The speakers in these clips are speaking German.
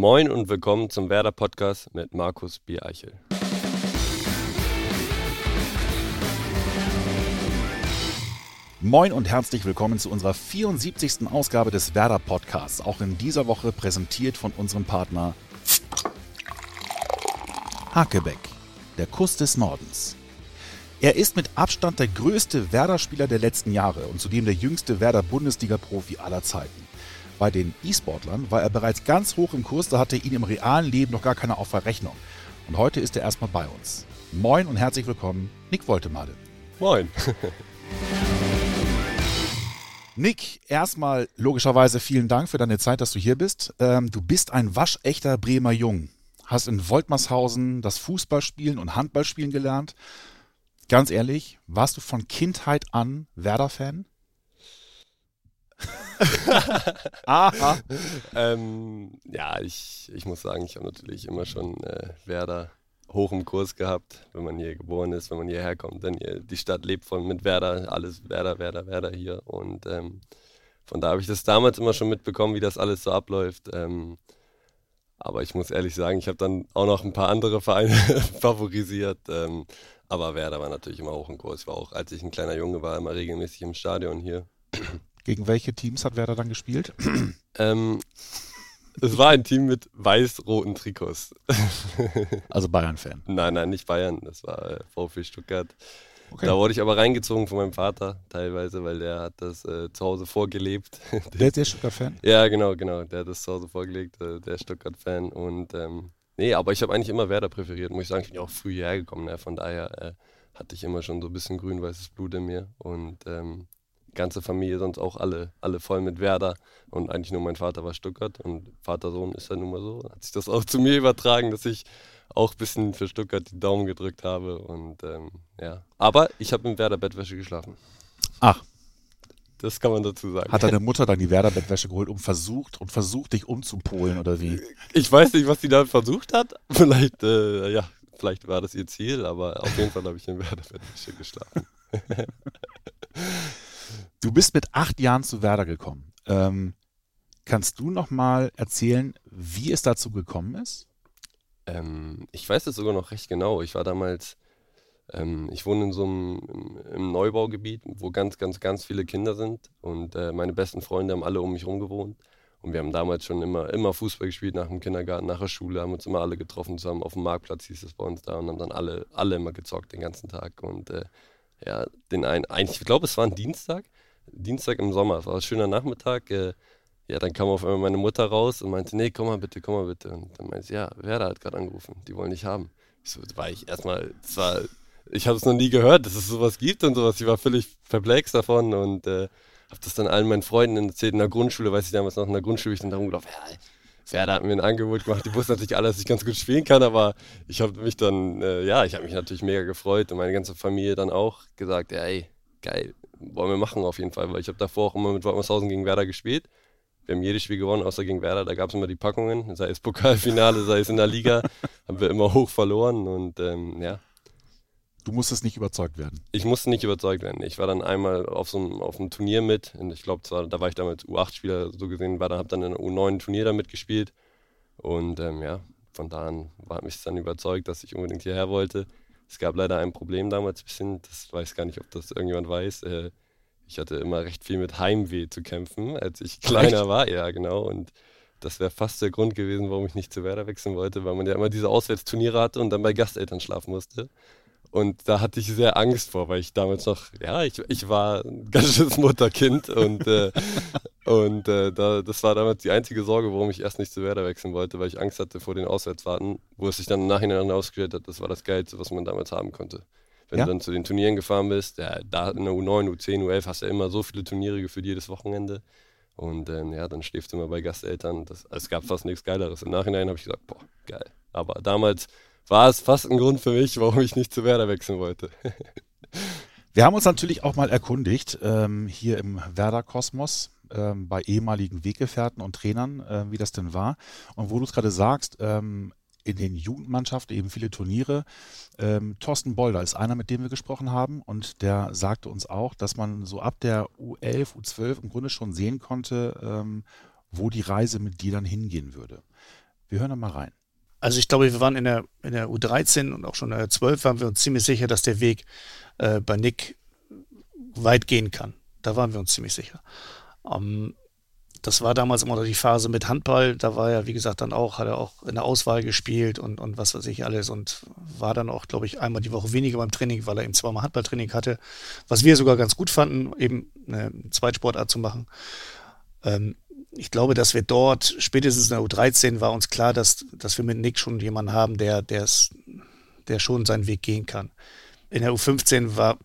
Moin und willkommen zum Werder Podcast mit Markus Biereichel. Moin und herzlich willkommen zu unserer 74. Ausgabe des Werder Podcasts. Auch in dieser Woche präsentiert von unserem Partner Hakebeck, der Kuss des Nordens. Er ist mit Abstand der größte Werder-Spieler der letzten Jahre und zudem der jüngste Werder-Bundesliga-Profi aller Zeiten. Bei den E-Sportlern war er bereits ganz hoch im Kurs, da hatte ihn im realen Leben noch gar keiner auf Verrechnung. Und heute ist er erstmal bei uns. Moin und herzlich willkommen, Nick Woltemade. Moin. Nick, erstmal logischerweise vielen Dank für deine Zeit, dass du hier bist. Ähm, du bist ein waschechter Bremer Jung. Hast in Woltmershausen das Fußballspielen und Handballspielen gelernt. Ganz ehrlich, warst du von Kindheit an Werder-Fan? Aha. ähm, ja, ich, ich muss sagen, ich habe natürlich immer schon äh, Werder hoch im Kurs gehabt, wenn man hier geboren ist, wenn man hierher kommt. Denn hier, die Stadt lebt von mit Werder, alles Werder, Werder, Werder hier. Und ähm, von da habe ich das damals immer schon mitbekommen, wie das alles so abläuft. Ähm, aber ich muss ehrlich sagen, ich habe dann auch noch ein paar andere Vereine favorisiert. Ähm, aber Werder war natürlich immer hoch im Kurs. Ich war auch, als ich ein kleiner Junge war, immer regelmäßig im Stadion hier. Gegen welche Teams hat Werder dann gespielt? ähm, es war ein Team mit weiß-roten Trikots. also Bayern-Fan? Nein, nein, nicht Bayern. Das war äh, VfB Stuttgart. Okay. Da wurde ich aber reingezogen von meinem Vater teilweise, weil der hat das äh, zu Hause vorgelebt. Der ist der Stuttgart-Fan? Ja, genau, genau. Der hat das zu Hause vorgelegt, äh, der Stuttgart-Fan. Und ähm, nee, aber ich habe eigentlich immer Werder präferiert, muss ich sagen. Ich bin ja auch früh hierher gekommen. Ne? Von daher äh, hatte ich immer schon so ein bisschen grün-weißes Blut in mir. Und ähm, ganze Familie sonst auch alle, alle voll mit Werder und eigentlich nur mein Vater war Stuttgart und Vater-Sohn ist ja nun mal so. Hat sich das auch zu mir übertragen, dass ich auch ein bisschen für Stuttgart die Daumen gedrückt habe und ähm, ja. Aber ich habe im Werder-Bettwäsche geschlafen. Ach. Das kann man dazu sagen. Hat deine Mutter dann die Werder-Bettwäsche geholt und versucht und versucht, dich umzupolen oder wie? Ich weiß nicht, was sie da versucht hat. Vielleicht, äh, ja, vielleicht war das ihr Ziel, aber auf jeden Fall habe ich in Werder-Bettwäsche geschlafen. Du bist mit acht Jahren zu Werder gekommen. Ähm, kannst du noch mal erzählen, wie es dazu gekommen ist? Ähm, ich weiß es sogar noch recht genau. Ich war damals, ähm, ich wohne in so einem im, Neubaugebiet, wo ganz, ganz, ganz viele Kinder sind und äh, meine besten Freunde haben alle um mich herum gewohnt. Und wir haben damals schon immer, immer Fußball gespielt nach dem Kindergarten, nach der Schule, haben uns immer alle getroffen zusammen auf dem Marktplatz, hieß es bei uns da, und haben dann alle, alle immer gezockt den ganzen Tag. Und äh, ja, den einen, eigentlich, ich glaube, es war ein Dienstag, Dienstag im Sommer, es war ein schöner Nachmittag. Äh, ja, dann kam auf einmal meine Mutter raus und meinte, nee, komm mal bitte, komm mal bitte. Und dann meinte sie, ja, Werder hat gerade angerufen, die wollen dich haben. Ich so, war ich erstmal, zwar, ich habe es noch nie gehört, dass es sowas gibt und sowas. Ich war völlig perplex davon und äh, habe das dann allen meinen Freunden erzählt in der Grundschule, weiß ich damals noch in der Grundschule, ich dann darum gedacht, ja, Werder hat mir ein Angebot gemacht. Die wussten natürlich alle, dass ich ganz gut spielen kann, aber ich habe mich dann, äh, ja, ich habe mich natürlich mega gefreut und meine ganze Familie dann auch gesagt, ja, ey, geil, wollen wir machen auf jeden Fall, weil ich habe davor auch immer mit Wolmershausen gegen Werder gespielt. Wir haben jedes Spiel gewonnen, außer gegen Werder. Da gab es immer die Packungen, sei es Pokalfinale, sei es in der Liga, haben wir immer hoch verloren und ähm, ja. Du musstest nicht überzeugt werden. Ich musste nicht überzeugt werden. Ich war dann einmal auf so einem, auf einem Turnier mit. Und ich glaube, da war ich damals U8-Spieler so gesehen, war, da habe dann in einem U9-Turnier da mitgespielt. Und ähm, ja, von da an war mich dann überzeugt, dass ich unbedingt hierher wollte. Es gab leider ein Problem damals ein bisschen, das weiß gar nicht, ob das irgendjemand weiß. Äh, ich hatte immer recht viel mit Heimweh zu kämpfen, als ich kleiner Echt? war. Ja, genau. Und das wäre fast der Grund gewesen, warum ich nicht zu Werder wechseln wollte, weil man ja immer diese Auswärtsturniere hatte und dann bei Gasteltern schlafen musste. Und da hatte ich sehr Angst vor, weil ich damals noch, ja, ich, ich war ein ganz schönes Mutterkind und, äh, und äh, da, das war damals die einzige Sorge, warum ich erst nicht zu Werder wechseln wollte, weil ich Angst hatte vor den Auswärtsfahrten, wo es sich dann im Nachhinein herausgestellt hat, das war das Geilste, was man damals haben konnte. Wenn ja? du dann zu den Turnieren gefahren bist, ja, da in der U9, U10, U11 hast du ja immer so viele Turniere geführt jedes Wochenende. Und ähm, ja, dann schläfst du immer bei Gasteltern. Das, also es gab fast nichts Geileres. Im Nachhinein habe ich gesagt, boah, geil. Aber damals war es fast ein Grund für mich, warum ich nicht zu Werder wechseln wollte. Wir haben uns natürlich auch mal erkundigt, ähm, hier im Werder-Kosmos, ähm, bei ehemaligen Weggefährten und Trainern, äh, wie das denn war. Und wo du es gerade sagst, ähm, in den Jugendmannschaften eben viele Turniere. Ähm, Thorsten Bolder ist einer, mit dem wir gesprochen haben und der sagte uns auch, dass man so ab der U11, U12 im Grunde schon sehen konnte, ähm, wo die Reise mit dir dann hingehen würde. Wir hören da mal rein. Also ich glaube, wir waren in der, in der U13 und auch schon in der 12 waren wir uns ziemlich sicher, dass der Weg äh, bei Nick weit gehen kann. Da waren wir uns ziemlich sicher. Ähm, das war damals immer noch die Phase mit Handball. Da war er, wie gesagt, dann auch, hat er auch in der Auswahl gespielt und, und was weiß ich alles und war dann auch, glaube ich, einmal die Woche weniger beim Training, weil er eben zweimal Handballtraining hatte. Was wir sogar ganz gut fanden, eben eine Zweitsportart zu machen. Ähm, ich glaube, dass wir dort, spätestens in der U13, war uns klar, dass, dass wir mit Nick schon jemanden haben, der, der schon seinen Weg gehen kann. In der U15 war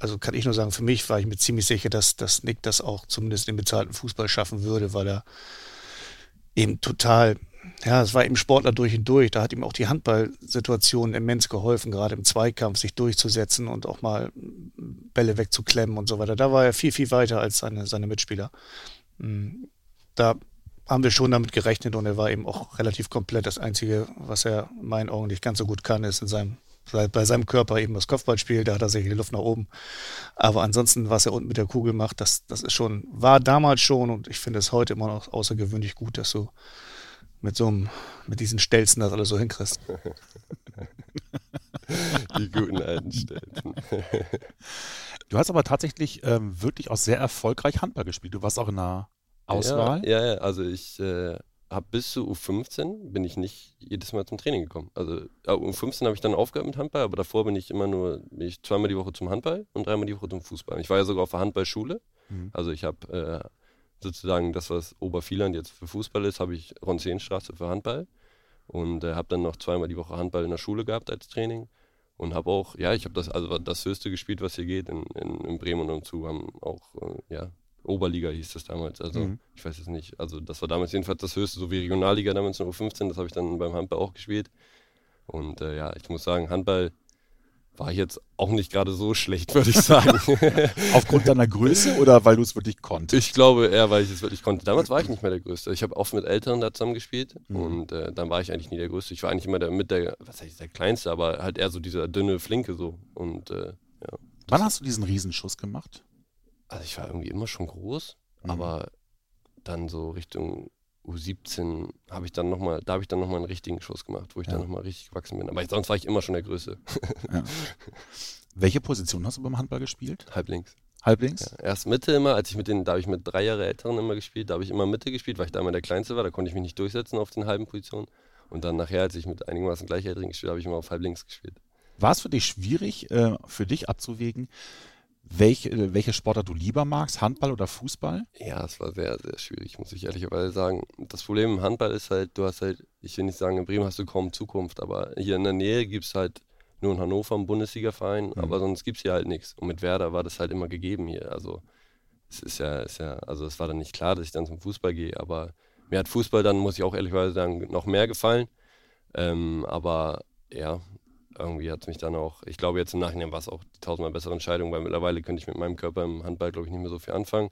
also kann ich nur sagen, für mich war ich mir ziemlich sicher, dass, dass Nick das auch zumindest im bezahlten Fußball schaffen würde, weil er eben total, ja, es war eben Sportler durch und durch. Da hat ihm auch die Handballsituation immens geholfen, gerade im Zweikampf sich durchzusetzen und auch mal Bälle wegzuklemmen und so weiter. Da war er viel, viel weiter als seine, seine Mitspieler. Da haben wir schon damit gerechnet und er war eben auch relativ komplett. Das Einzige, was er in meinen Augen nicht ganz so gut kann, ist in seinem bei seinem Körper eben das Kopfballspiel, da hat er sich die Luft nach oben. Aber ansonsten, was er unten mit der Kugel macht, das, das ist schon, war damals schon und ich finde es heute immer noch außergewöhnlich gut, dass du mit so einem, mit diesen Stelzen das alles so hinkriegst. die guten alten Stelzen. du hast aber tatsächlich ähm, wirklich auch sehr erfolgreich Handball gespielt. Du warst auch in einer Auswahl. Ja, ja, also ich äh, habe bis zu U15 bin ich nicht jedes Mal zum Training gekommen. Also ja, U15 habe ich dann aufgehört mit Handball, aber davor bin ich immer nur bin ich zweimal die Woche zum Handball und dreimal die Woche zum Fußball. Ich war ja sogar auf der Handballschule. Mhm. Also ich habe äh, sozusagen das, was Obervieland jetzt für Fußball ist, habe ich Ronzeenstraße für Handball und äh, habe dann noch zweimal die Woche Handball in der Schule gehabt als Training und habe auch, ja, ich habe das also das höchste gespielt, was hier geht in, in, in Bremen und umzu, haben auch äh, ja Oberliga hieß das damals. Also mhm. ich weiß es nicht. Also das war damals jedenfalls das höchste, so wie Regionalliga damals in U15. Das habe ich dann beim Handball auch gespielt. Und äh, ja, ich muss sagen, Handball war jetzt auch nicht gerade so schlecht, würde ich sagen. Aufgrund deiner Größe oder weil du es wirklich konntest? Ich glaube eher, weil ich es wirklich konnte. Damals war ich nicht mehr der Größte. Ich habe oft mit Älteren da zusammen gespielt mhm. und äh, dann war ich eigentlich nie der Größte. Ich war eigentlich immer der, mit der, was heißt der Kleinste, aber halt eher so dieser dünne Flinke so. Und äh, ja. Wann hast du diesen Riesenschuss gemacht? Also ich war irgendwie immer schon groß, mhm. aber dann so Richtung U17 habe ich dann noch mal, da habe ich dann nochmal einen richtigen Schuss gemacht, wo ich ja. dann nochmal richtig gewachsen bin. Aber sonst war ich immer schon der Größte. Ja. Welche Position hast du beim Handball gespielt? Halblinks. Halblinks? Ja, erst Mitte immer, als ich mit den, da habe ich mit drei Jahre Älteren immer gespielt, da habe ich immer Mitte gespielt, weil ich da immer der Kleinste war, da konnte ich mich nicht durchsetzen auf den halben Positionen. Und dann nachher, als ich mit einigermaßen Gleichaltrigen gespielt habe, habe ich immer auf Halblinks gespielt. War es für dich schwierig, äh, für dich abzuwägen, welche, äh, welche Sportart du lieber magst, Handball oder Fußball? Ja, es war sehr, sehr schwierig, muss ich ehrlicherweise sagen. Das Problem im Handball ist halt, du hast halt, ich will nicht sagen, in Bremen hast du kaum Zukunft, aber hier in der Nähe gibt es halt nur in Hannover einen Bundesliga-Verein, mhm. aber sonst gibt es hier halt nichts. Und mit Werder war das halt immer gegeben hier. Also es ist ja, ist ja, also es war dann nicht klar, dass ich dann zum Fußball gehe, aber mir hat Fußball dann, muss ich auch ehrlicherweise sagen, noch mehr gefallen. Ähm, aber ja, irgendwie hat es mich dann auch, ich glaube jetzt im Nachhinein war es auch die tausendmal bessere Entscheidung, weil mittlerweile könnte ich mit meinem Körper im Handball, glaube ich, nicht mehr so viel anfangen.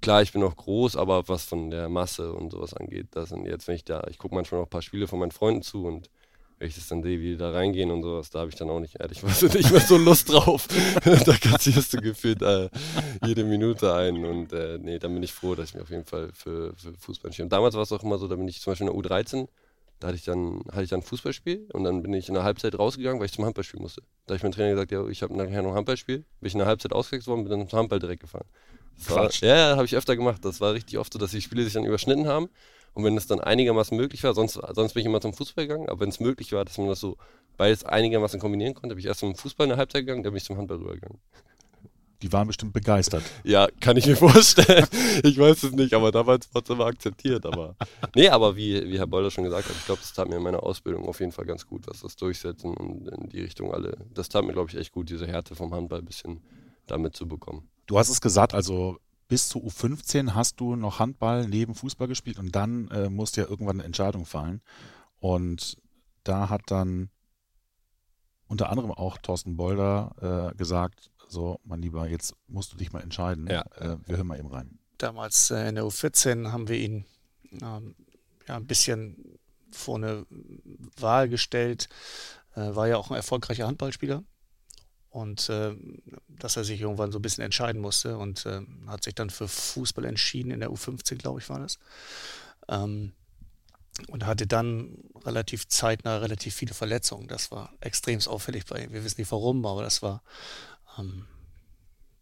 Klar, ich bin noch groß, aber was von der Masse und sowas angeht, das sind jetzt, wenn ich da, ich gucke manchmal noch ein paar Spiele von meinen Freunden zu und wenn ich das dann sehe, wie die da reingehen und sowas, da habe ich dann auch nicht ehrlich was nicht mehr so Lust drauf. da kassierst du gefühlt äh, jede Minute ein und äh, nee, dann bin ich froh, dass ich mich auf jeden Fall für, für Fußball entschieden Damals war es auch immer so, da bin ich zum Beispiel in der U13 da hatte ich dann, hatte ich dann ein Fußballspiel und dann bin ich in der Halbzeit rausgegangen, weil ich zum Handballspiel musste. Da habe ich meinem Trainer gesagt, ja, ich habe nachher noch ein Handballspiel. Bin ich in der Halbzeit ausgewechselt worden, bin dann zum Handball direkt gefahren. War, ja, habe ich öfter gemacht. Das war richtig oft so, dass die Spiele sich dann überschnitten haben. Und wenn es dann einigermaßen möglich war, sonst, sonst bin ich immer zum Fußball gegangen, aber wenn es möglich war, dass man das so beides einigermaßen kombinieren konnte, bin ich erst zum Fußball in der Halbzeit gegangen, dann bin ich zum Handball rübergegangen. Die waren bestimmt begeistert. Ja, kann ich mir vorstellen. Ich weiß es nicht, aber damals wurde es immer akzeptiert. Aber nee, aber wie, wie Herr Bolder schon gesagt hat, ich glaube, das tat mir in meiner Ausbildung auf jeden Fall ganz gut, was das Durchsetzen und in die Richtung alle. Das tat mir, glaube ich, echt gut, diese Härte vom Handball ein bisschen damit zu bekommen. Du hast es gesagt, also bis zu U15 hast du noch Handball neben Fußball gespielt und dann äh, musste ja irgendwann eine Entscheidung fallen. Und da hat dann unter anderem auch Thorsten Bolder äh, gesagt, so, mein Lieber, jetzt musst du dich mal entscheiden. Ja. Äh, wir hören mal eben rein. Damals äh, in der U14 haben wir ihn ähm, ja, ein bisschen vor eine Wahl gestellt. Äh, war ja auch ein erfolgreicher Handballspieler. Und äh, dass er sich irgendwann so ein bisschen entscheiden musste und äh, hat sich dann für Fußball entschieden, in der U15, glaube ich, war das. Ähm, und hatte dann relativ zeitnah relativ viele Verletzungen. Das war extrem auffällig bei ihm. Wir wissen nicht warum, aber das war,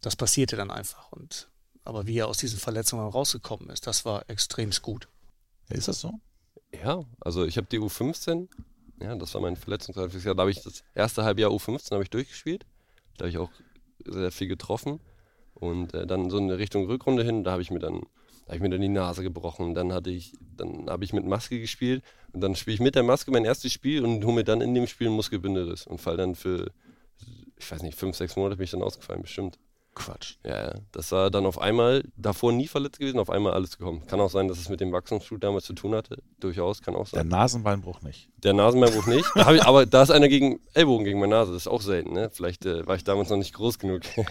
das passierte dann einfach. Und aber wie er aus diesen Verletzungen rausgekommen ist, das war extrem gut. Ist das so? Ja, also ich habe die U15, ja, das war mein verletzungsreiches Jahr. Da habe ich das erste Halbjahr U15 habe ich durchgespielt. Da habe ich auch sehr viel getroffen. Und äh, dann so in Richtung Rückrunde hin, da habe ich mir dann da habe ich mir dann die Nase gebrochen. Dann hatte ich, dann habe ich mit Maske gespielt und dann spiele ich mit der Maske mein erstes Spiel und hole mir dann in dem Spiel einen Muskelbinderiss und fall dann für, ich weiß nicht, fünf, sechs Monate bin ich dann ausgefallen, bestimmt. Quatsch. Ja, das war dann auf einmal, davor nie verletzt gewesen, auf einmal alles gekommen. Kann auch sein, dass es mit dem Wachstumsschub damals zu tun hatte. Durchaus, kann auch sein. Der Nasenbeinbruch nicht. Der Nasenbeinbruch nicht. Da ich, aber da ist einer gegen Ellbogen gegen meine Nase. Das ist auch selten, ne? Vielleicht äh, war ich damals noch nicht groß genug.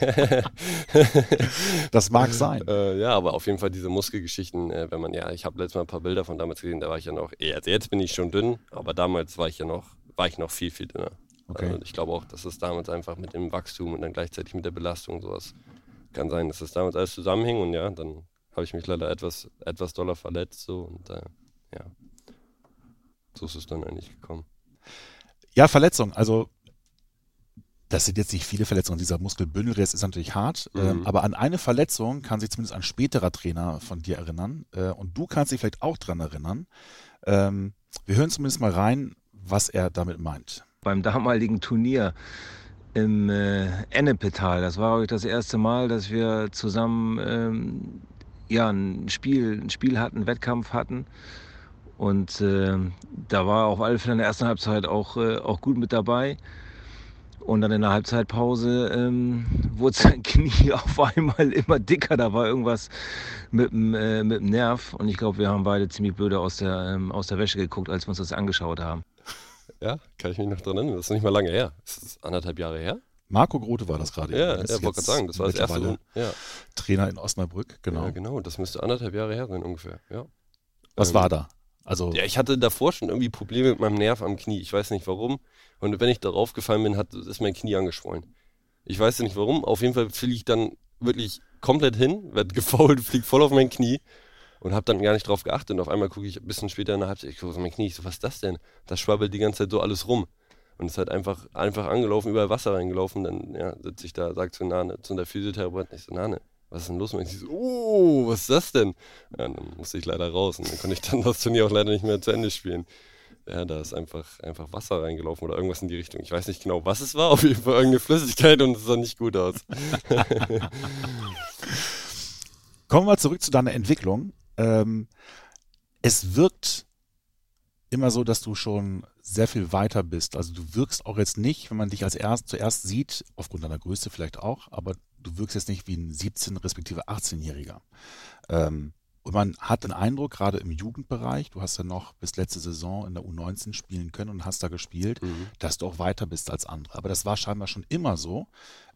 das mag sein. Äh, ja, aber auf jeden Fall diese Muskelgeschichten, äh, wenn man, ja, ich habe letztes Mal ein paar Bilder von damals gesehen, da war ich ja noch, also jetzt bin ich schon dünn, aber damals war ich ja noch, war ich noch viel, viel dünner. Okay. Also ich glaube auch, dass es damals einfach mit dem Wachstum und dann gleichzeitig mit der Belastung sowas kann sein, dass das damals alles zusammenhing und ja, dann habe ich mich leider etwas, etwas doller verletzt so und äh, ja, so ist es dann eigentlich gekommen. Ja, Verletzung, also das sind jetzt nicht viele Verletzungen. Dieser Muskelbündelriss ist natürlich hart, mhm. ähm, aber an eine Verletzung kann sich zumindest ein späterer Trainer von dir erinnern äh, und du kannst dich vielleicht auch dran erinnern. Ähm, wir hören zumindest mal rein, was er damit meint. Beim damaligen Turnier im äh, Ennepetal. Das war ich, das erste Mal, dass wir zusammen ähm, ja, ein Spiel, ein Spiel hatten, einen Wettkampf hatten. Und äh, da war alle Fälle in der ersten Halbzeit auch, äh, auch gut mit dabei. Und dann in der Halbzeitpause ähm, wurde sein Knie auf einmal immer dicker. Da war irgendwas mit dem, äh, Nerv. Und ich glaube, wir haben beide ziemlich blöde aus der, ähm, aus der Wäsche geguckt, als wir uns das angeschaut haben. Ja, kann ich mich noch dran erinnern. Das ist nicht mal lange her. Das ist anderthalb Jahre her. Marco Grote war das gerade. Ja, ja wollte gerade sagen, das war das erste. Ja. Trainer in Osnabrück, genau. Ja, genau, das müsste anderthalb Jahre her sein ungefähr, ja. Was ähm, war da? Also ja, ich hatte davor schon irgendwie Probleme mit meinem Nerv am Knie. Ich weiß nicht warum. Und wenn ich darauf gefallen bin, hat, ist mein Knie angeschwollen. Ich weiß nicht warum. Auf jeden Fall fliege ich dann wirklich komplett hin, werde gefault, fliege voll auf mein Knie und habe dann gar nicht drauf geachtet. Und auf einmal gucke ich ein bisschen später in der Halbzeit, ich gucke auf mein Knie, ich so, was ist das denn? Das schwabbelt die ganze Zeit so alles rum. Und es ist halt einfach, einfach angelaufen, überall Wasser reingelaufen. Dann ja, sitze ich da, sagt zu Nane, zu der Physiotherapeutin, ich so, Nane, was ist denn los? Und ich so, oh, was ist das denn? Ja, dann musste ich leider raus und dann konnte ich dann das Turnier auch leider nicht mehr zu Ende spielen. Ja, da ist einfach, einfach Wasser reingelaufen oder irgendwas in die Richtung. Ich weiß nicht genau, was es war, auf jeden Fall irgendeine Flüssigkeit und es sah nicht gut aus. Kommen wir zurück zu deiner Entwicklung. Ähm, es wirkt immer so, dass du schon sehr viel weiter bist. Also du wirkst auch jetzt nicht, wenn man dich als erst zuerst sieht, aufgrund deiner Größe vielleicht auch, aber du wirkst jetzt nicht wie ein 17 respektive 18-Jähriger. Ähm, und man hat den Eindruck, gerade im Jugendbereich, du hast ja noch bis letzte Saison in der U19 spielen können und hast da gespielt, mhm. dass du auch weiter bist als andere. Aber das war scheinbar schon immer so.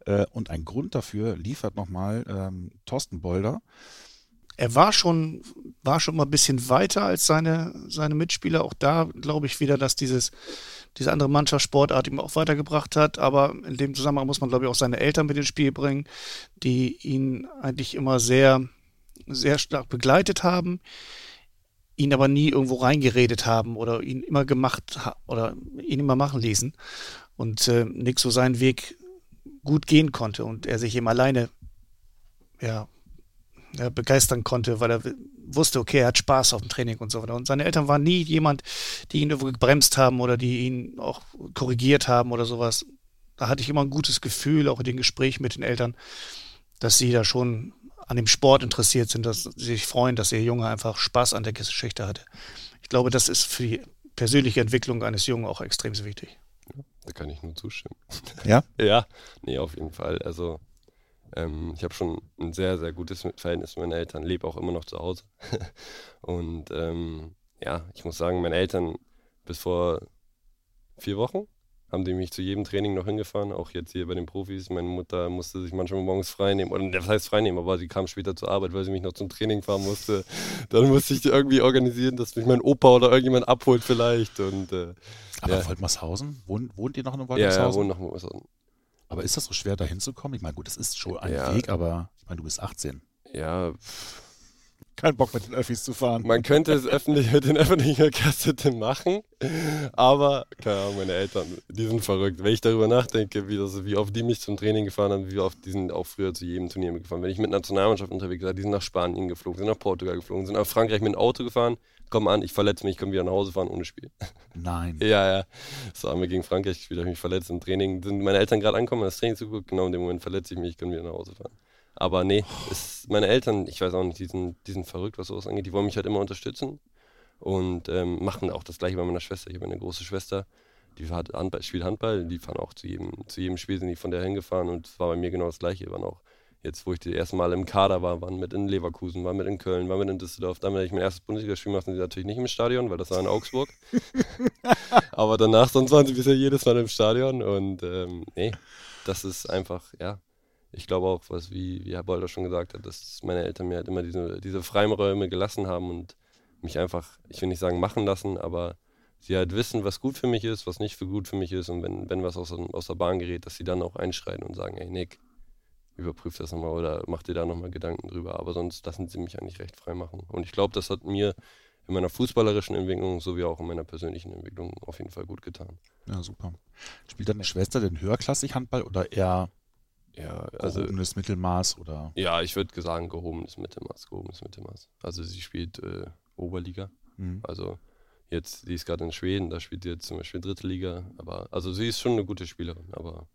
Äh, und ein Grund dafür liefert nochmal ähm, Thorsten Bolder, er war schon, war schon mal ein bisschen weiter als seine, seine Mitspieler. Auch da glaube ich wieder, dass dieses, diese andere Mannschaftssportart ihm auch weitergebracht hat. Aber in dem Zusammenhang muss man, glaube ich, auch seine Eltern mit ins Spiel bringen, die ihn eigentlich immer sehr, sehr stark begleitet haben, ihn aber nie irgendwo reingeredet haben oder ihn immer gemacht oder ihn immer machen ließen. Und äh, Nick so seinen Weg gut gehen konnte und er sich eben alleine ja, begeistern konnte, weil er wusste, okay, er hat Spaß auf dem Training und so weiter. Und seine Eltern waren nie jemand, die ihn irgendwo gebremst haben oder die ihn auch korrigiert haben oder sowas. Da hatte ich immer ein gutes Gefühl, auch in den Gesprächen mit den Eltern, dass sie da schon an dem Sport interessiert sind, dass sie sich freuen, dass ihr Junge einfach Spaß an der Geschichte hatte. Ich glaube, das ist für die persönliche Entwicklung eines Jungen auch extrem wichtig. Da kann ich nur zustimmen. Ja? ja, nee, auf jeden Fall. Also ähm, ich habe schon ein sehr, sehr gutes Verhältnis mit meinen Eltern, lebe auch immer noch zu Hause. und ähm, ja, ich muss sagen, meine Eltern bis vor vier Wochen haben die mich zu jedem Training noch hingefahren, auch jetzt hier bei den Profis. Meine Mutter musste sich manchmal morgens frei nehmen, oder das heißt frei nehmen, aber sie kam später zur Arbeit, weil sie mich noch zum Training fahren musste. Dann musste ich irgendwie organisieren, dass mich mein Opa oder irgendjemand abholt vielleicht. Und, äh, aber ja. Woldmershausen? Wohnt, wohnt ihr noch in Woldmershausen? Ja, ja wohnt noch in Woldmershausen. Aber ist das so schwer, da hinzukommen? Ich meine, gut, das ist schon ein ja. Weg, aber ich meine, du bist 18. Ja, Kein Bock mit den Öffis zu fahren. Man könnte es öffentlich mit den öffentlichen Verkehrsmitteln machen, aber, keine Ahnung, meine Eltern, die sind verrückt. Wenn ich darüber nachdenke, wie, das, wie oft die mich zum Training gefahren haben, wie oft die sind auch früher zu jedem Turnier gefahren. Wenn ich mit Nationalmannschaft unterwegs war, die sind nach Spanien geflogen, sind nach Portugal geflogen, sind nach Frankreich mit dem Auto gefahren, komm an, ich verletze mich, komm wieder nach Hause fahren ohne Spiel. Nein. Ja, ja. So haben wir gegen Frankreich gespielt, habe ich mich verletzt im Training. Sind meine Eltern gerade angekommen, das Training zugeguckt, genau in dem Moment verletze ich mich, ich kann wieder nach Hause fahren. Aber nee, ist, meine Eltern, ich weiß auch nicht, die sind, die sind verrückt, was sowas angeht. Die wollen mich halt immer unterstützen und ähm, machen auch das gleiche bei meiner Schwester. Ich habe eine große Schwester, die hat Handball, spielt Handball, die fahren auch zu jedem, zu jedem Spiel, sind die von der hingefahren und es war bei mir genau das gleiche. Waren auch jetzt, wo ich das erste Mal im Kader war, waren mit in Leverkusen, waren mit in Köln, waren mit in Düsseldorf. Damit ich mein erstes Bundesligaspiel mache, sind sie natürlich nicht im Stadion, weil das war in Augsburg. Aber danach, sonst waren sie bisher jedes Mal im Stadion und ähm, nee, das ist einfach, ja, ich glaube auch, was wie, wie Herr Bolder schon gesagt hat, dass meine Eltern mir halt immer diese, diese Freiräume gelassen haben und mich einfach, ich will nicht sagen machen lassen, aber sie halt wissen, was gut für mich ist, was nicht für gut für mich ist und wenn, wenn was aus, aus der Bahn gerät, dass sie dann auch einschreiten und sagen, ey Nick, überprüf das nochmal oder mach dir da nochmal Gedanken drüber. Aber sonst lassen sie mich eigentlich recht frei machen. Und ich glaube, das hat mir in meiner fußballerischen Entwicklung sowie auch in meiner persönlichen Entwicklung auf jeden Fall gut getan. Ja, super. Spielt deine Schwester denn höherklassig Handball oder eher ja, also, gehobenes Mittelmaß oder? Ja, ich würde sagen gehobenes Mittelmaß, gehobenes Mittelmaß. Also sie spielt äh, Oberliga. Mhm. Also jetzt, sie ist gerade in Schweden, da spielt sie jetzt zum Beispiel dritte Liga. Aber also sie ist schon eine gute Spielerin, aber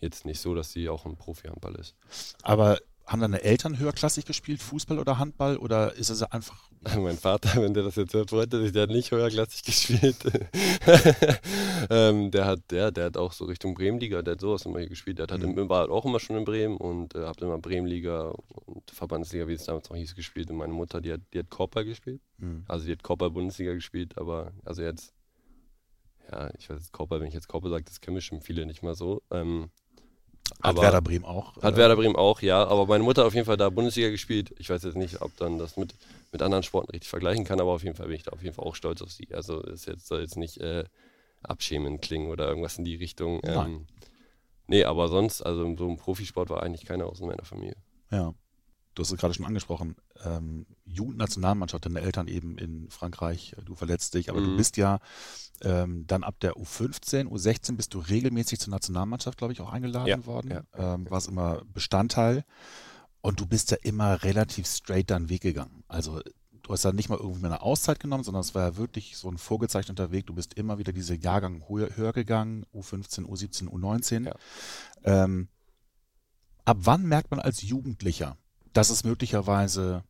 jetzt nicht so, dass sie auch ein Profi-Handball ist. Aber haben deine Eltern höherklassig gespielt, Fußball oder Handball? Oder ist es einfach. mein Vater, wenn der das jetzt hört, freut er sich, der hat nicht höherklassig gespielt. ähm, der, hat, der, der hat auch so Richtung Bremenliga, der hat sowas immer hier gespielt. Der hat mhm. war auch immer schon in Bremen und äh, hat immer Bremenliga und Verbandsliga, wie es damals noch hieß, gespielt. Und meine Mutter, die hat, die hat Korper gespielt. Mhm. Also die hat Korper Bundesliga gespielt, aber also jetzt, ja, ich weiß jetzt Korper, wenn ich jetzt Korper sage, das kennen schon viele nicht mal so. Ähm, hat aber Werder Bremen auch. Hat Werder Bremen auch, ja. Aber meine Mutter hat auf jeden Fall da Bundesliga gespielt. Ich weiß jetzt nicht, ob dann das mit, mit anderen Sporten richtig vergleichen kann, aber auf jeden Fall bin ich da auf jeden Fall auch stolz auf sie. Also es jetzt, soll jetzt nicht äh, abschämen klingen oder irgendwas in die Richtung. Ähm, nee, aber sonst, also so ein Profisport war eigentlich keiner aus meiner Familie. Ja. Du hast es gerade schon angesprochen, ähm, Jugendnationalmannschaft, deine Eltern eben in Frankreich, du verletzt dich, aber mhm. du bist ja ähm, dann ab der U15, U16 bist du regelmäßig zur Nationalmannschaft, glaube ich, auch eingeladen ja, worden. Ja, ähm, warst immer Bestandteil und du bist ja immer relativ straight deinen Weg gegangen. Also du hast ja nicht mal irgendwie eine Auszeit genommen, sondern es war ja wirklich so ein vorgezeichneter Weg. Du bist immer wieder diese Jahrgang höher, höher gegangen, U15, U17, U19. Ja. Ähm, ab wann merkt man als Jugendlicher, dass es möglicherweise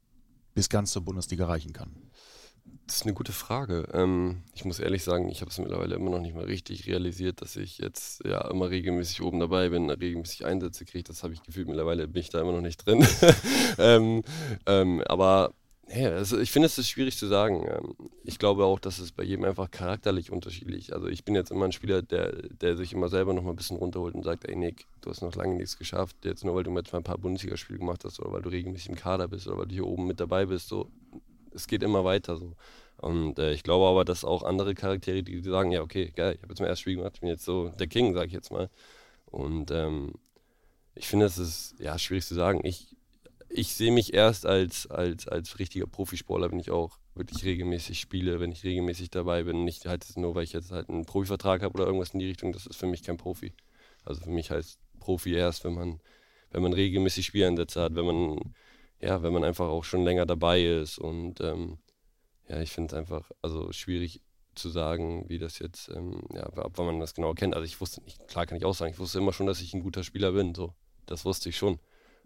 bis ganz zur Bundesliga reichen kann? Das ist eine gute Frage. Ähm, ich muss ehrlich sagen, ich habe es mittlerweile immer noch nicht mal richtig realisiert, dass ich jetzt ja immer regelmäßig oben dabei bin, regelmäßig Einsätze kriege. Das habe ich gefühlt. Mittlerweile bin ich da immer noch nicht drin. ähm, ähm, aber ja, also ich finde, es ist schwierig zu sagen. Ähm, ich glaube auch, dass es bei jedem einfach charakterlich unterschiedlich. Also ich bin jetzt immer ein Spieler, der, der sich immer selber noch mal ein bisschen runterholt und sagt, ey Nick, du hast noch lange nichts geschafft. Jetzt nur weil du jetzt mal ein paar Bundesligaspiele gemacht hast oder weil du regelmäßig im Kader bist oder weil du hier oben mit dabei bist. So, es geht immer weiter so. Und äh, ich glaube aber, dass auch andere Charaktere, die sagen, ja okay, geil, ich habe jetzt mein erstes Spiel gemacht, ich bin jetzt so der King, sage ich jetzt mal. Und ähm, ich finde, es ist ja schwierig zu sagen. Ich ich sehe mich erst als, als, als richtiger Profisportler, wenn ich auch wirklich regelmäßig spiele, wenn ich regelmäßig dabei bin. Nicht halt nur, weil ich jetzt halt einen Profivertrag habe oder irgendwas in die Richtung, das ist für mich kein Profi. Also für mich heißt Profi erst, wenn man, wenn man regelmäßig Spielansätze hat, wenn man, ja, wenn man einfach auch schon länger dabei ist. Und ähm, ja, ich finde es einfach also schwierig zu sagen, wie das jetzt, ähm, ja, ab wann man das genau kennt. Also ich wusste nicht, klar kann ich auch sagen, ich wusste immer schon, dass ich ein guter Spieler bin. So, das wusste ich schon.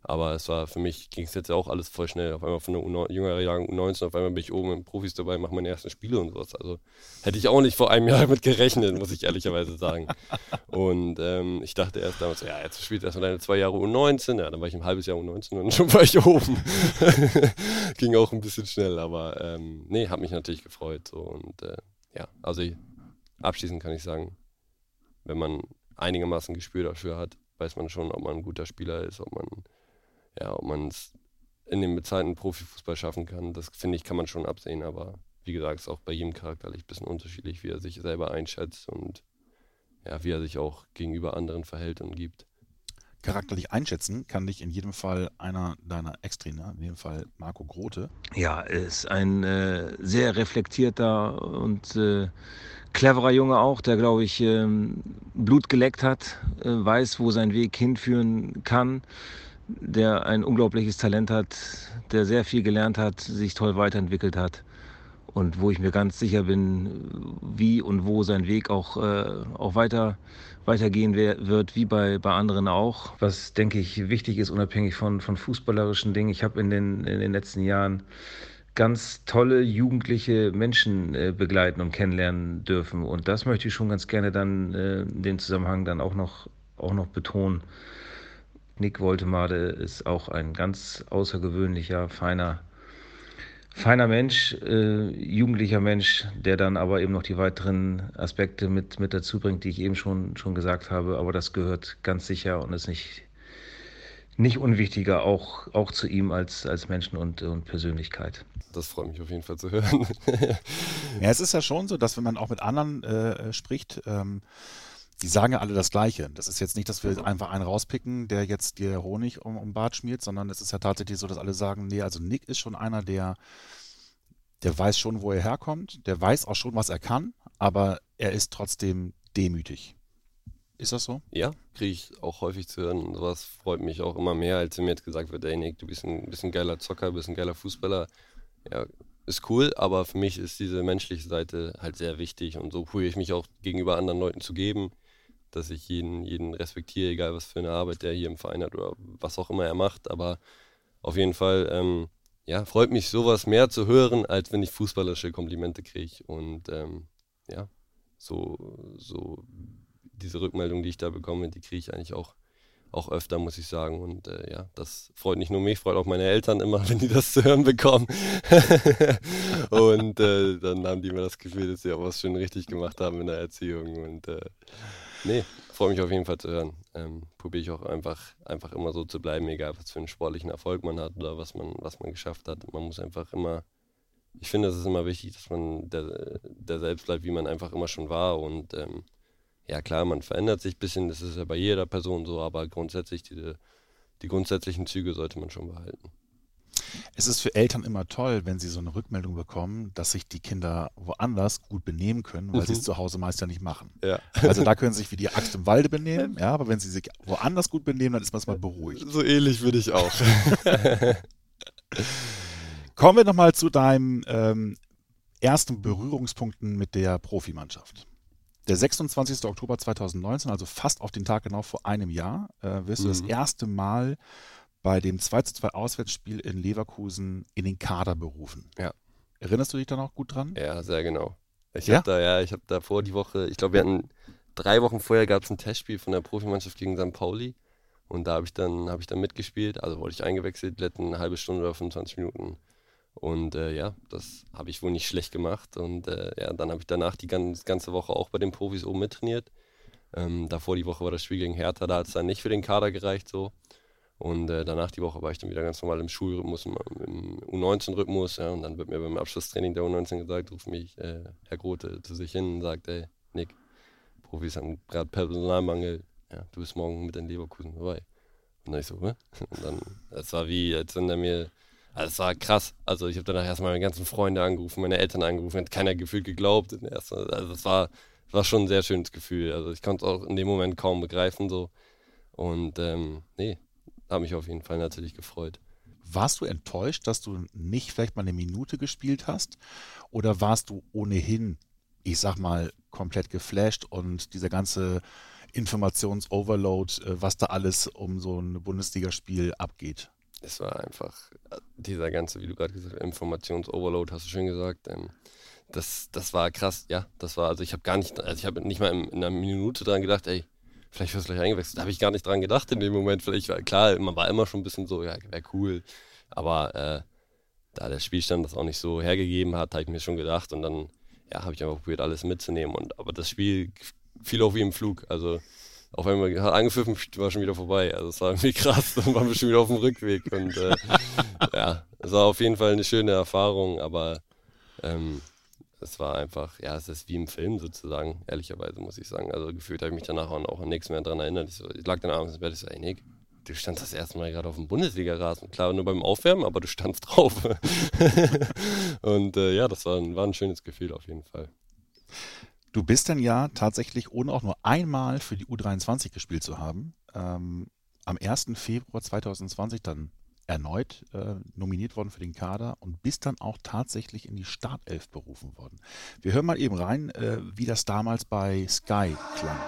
Aber es war für mich, ging es jetzt auch alles voll schnell. Auf einmal von der jüngeren Jahrgang U19, auf einmal bin ich oben in Profis dabei, mache meine ersten Spiele und sowas. Also hätte ich auch nicht vor einem Jahr damit gerechnet, muss ich ehrlicherweise sagen. Und ähm, ich dachte erst damals, ja, jetzt spielst du erstmal deine zwei Jahre U19. Ja, dann war ich ein halbes Jahr U19 und schon war ich oben. ging auch ein bisschen schnell, aber ähm, nee, hat mich natürlich gefreut. So. Und äh, ja, also ich, abschließend kann ich sagen, wenn man einigermaßen Gespür dafür hat, weiß man schon, ob man ein guter Spieler ist, ob man ja, ob man es in dem bezahlten Profifußball schaffen kann, das finde ich, kann man schon absehen, aber wie gesagt, ist auch bei jedem charakterlich ein bisschen unterschiedlich, wie er sich selber einschätzt und ja, wie er sich auch gegenüber anderen verhält und gibt. charakterlich einschätzen, kann dich in jedem Fall einer deiner Ex-Trainer, in jedem Fall Marco Grote. Ja, ist ein äh, sehr reflektierter und äh, cleverer Junge auch, der, glaube ich, ähm, Blut geleckt hat, äh, weiß, wo sein Weg hinführen kann, der ein unglaubliches Talent hat, der sehr viel gelernt hat, sich toll weiterentwickelt hat und wo ich mir ganz sicher bin, wie und wo sein Weg auch, äh, auch weiter, weitergehen wird, wie bei, bei anderen auch. Was, denke ich, wichtig ist, unabhängig von, von fußballerischen Dingen. Ich habe in den, in den letzten Jahren ganz tolle jugendliche Menschen äh, begleiten und kennenlernen dürfen. Und das möchte ich schon ganz gerne dann äh, in dem Zusammenhang dann auch noch, auch noch betonen. Nick Woltemade ist auch ein ganz außergewöhnlicher, feiner feiner Mensch, äh, jugendlicher Mensch, der dann aber eben noch die weiteren Aspekte mit, mit dazu bringt, die ich eben schon, schon gesagt habe. Aber das gehört ganz sicher und ist nicht, nicht unwichtiger, auch, auch zu ihm als, als Menschen und, und Persönlichkeit. Das freut mich auf jeden Fall zu hören. ja, es ist ja schon so, dass wenn man auch mit anderen äh, spricht, ähm, die sagen ja alle das Gleiche. Das ist jetzt nicht, dass wir einfach einen rauspicken, der jetzt dir Honig um, um Bart schmiert, sondern es ist ja tatsächlich so, dass alle sagen, nee, also Nick ist schon einer, der, der weiß schon, wo er herkommt, der weiß auch schon, was er kann, aber er ist trotzdem demütig. Ist das so? Ja, kriege ich auch häufig zu hören. Und sowas freut mich auch immer mehr, als mir jetzt gesagt wird, ey Nick, du bist ein, bist ein geiler Zocker, bist ein geiler Fußballer. Ja, ist cool, aber für mich ist diese menschliche Seite halt sehr wichtig und so probiere ich mich auch gegenüber anderen Leuten zu geben dass ich jeden, jeden respektiere, egal was für eine Arbeit der hier im Verein hat oder was auch immer er macht. Aber auf jeden Fall, ähm, ja, freut mich sowas mehr zu hören, als wenn ich fußballerische Komplimente kriege. Und ähm, ja, so, so diese Rückmeldung, die ich da bekomme, die kriege ich eigentlich auch, auch öfter, muss ich sagen. Und äh, ja, das freut nicht nur mich, freut auch meine Eltern immer, wenn die das zu hören bekommen. und äh, dann haben die immer das Gefühl, dass sie auch was schön richtig gemacht haben in der Erziehung. Und äh, Nee, freue mich auf jeden Fall zu hören. Ähm, Probiere ich auch einfach, einfach immer so zu bleiben, egal was für einen sportlichen Erfolg man hat oder was man, was man geschafft hat. Man muss einfach immer, ich finde, es ist immer wichtig, dass man der, der selbst bleibt, wie man einfach immer schon war. Und ähm, ja, klar, man verändert sich ein bisschen, das ist ja bei jeder Person so, aber grundsätzlich, diese, die grundsätzlichen Züge sollte man schon behalten. Es ist für Eltern immer toll, wenn sie so eine Rückmeldung bekommen, dass sich die Kinder woanders gut benehmen können, weil mhm. sie es mhm. zu Hause meist ja nicht machen. Ja. Also da können sie sich wie die Axt im Walde benehmen, ja, aber wenn sie sich woanders gut benehmen, dann ist man es mal beruhigt. So ähnlich würde ich auch. Kommen wir nochmal zu deinem ähm, ersten Berührungspunkten mit der Profimannschaft. Der 26. Oktober 2019, also fast auf den Tag genau vor einem Jahr, äh, wirst mhm. du das mhm. erste Mal bei dem 2 zu 2 Auswärtsspiel in Leverkusen in den Kader berufen. Ja. Erinnerst du dich da noch gut dran? Ja, sehr genau. Ich ja? habe da, ja, ich habe da vor die Woche, ich glaube, wir hatten drei Wochen vorher gab es ein Testspiel von der Profimannschaft gegen St. Pauli. Und da habe ich dann, habe ich dann mitgespielt, also wurde ich eingewechselt, letzten eine halbe Stunde oder 25 Minuten. Und äh, ja, das habe ich wohl nicht schlecht gemacht. Und äh, ja, dann habe ich danach die ganze, ganze Woche auch bei den Profis oben mittrainiert. Ähm, davor die Woche war das Spiel gegen Hertha, da hat es dann nicht für den Kader gereicht so. Und äh, danach die Woche war ich dann wieder ganz normal im Schulrhythmus, im, im U19-Rhythmus. Ja, und dann wird mir beim Abschlusstraining der U19 gesagt, ruft mich äh, Herr Grote zu sich hin und sagt, ey, Nick, Profis haben gerade Personalmangel, ja, du bist morgen mit den Leverkusen dabei. Und dann ich so, Hä? Und dann, das war wie, als wenn er mir, also es war krass. Also ich habe danach erstmal meine ganzen Freunde angerufen, meine Eltern angerufen, hat keiner gefühlt geglaubt. Also es war, war schon ein sehr schönes Gefühl. Also ich konnte es auch in dem Moment kaum begreifen so. Und ähm, nee, habe mich auf jeden Fall natürlich gefreut. Warst du enttäuscht, dass du nicht vielleicht mal eine Minute gespielt hast? Oder warst du ohnehin, ich sag mal, komplett geflasht und dieser ganze Informationsoverload, äh, was da alles um so ein Bundesligaspiel abgeht? Es war einfach äh, dieser ganze, wie du gerade gesagt hast, Informationsoverload, hast du schön gesagt. Ähm, das, das war krass, ja. Das war, also ich habe gar nicht, also ich habe nicht mal in, in einer Minute dran gedacht, ey, vielleicht wirst du gleich eingewechselt. Da habe ich gar nicht dran gedacht in dem Moment. Vielleicht klar, man war immer schon ein bisschen so, ja, wäre cool. Aber äh, da der Spielstand das auch nicht so hergegeben hat, habe ich mir schon gedacht. Und dann ja, habe ich einfach probiert, alles mitzunehmen. Und, aber das Spiel fiel auch wie im Flug. Also auf einmal hat angepfiffen, war schon wieder vorbei. Also es war irgendwie krass, dann waren wir schon wieder auf dem Rückweg. Und äh, ja, es war auf jeden Fall eine schöne Erfahrung, aber ähm, es war einfach, ja, es ist wie im Film sozusagen, ehrlicherweise muss ich sagen. Also gefühlt habe ich mich danach auch an nichts mehr daran erinnert. Ich, so, ich lag dann abends im Bett, ich so, ey Nick, du standst das erste Mal gerade auf dem Bundesliga-Rasen. Klar, nur beim Aufwärmen, aber du standst drauf. und äh, ja, das war ein, war ein schönes Gefühl auf jeden Fall. Du bist dann ja tatsächlich, ohne auch nur einmal für die U23 gespielt zu haben, ähm, am 1. Februar 2020 dann erneut äh, nominiert worden für den Kader und bist dann auch tatsächlich in die Startelf berufen worden. Wir hören mal eben rein, äh, wie das damals bei Sky klang.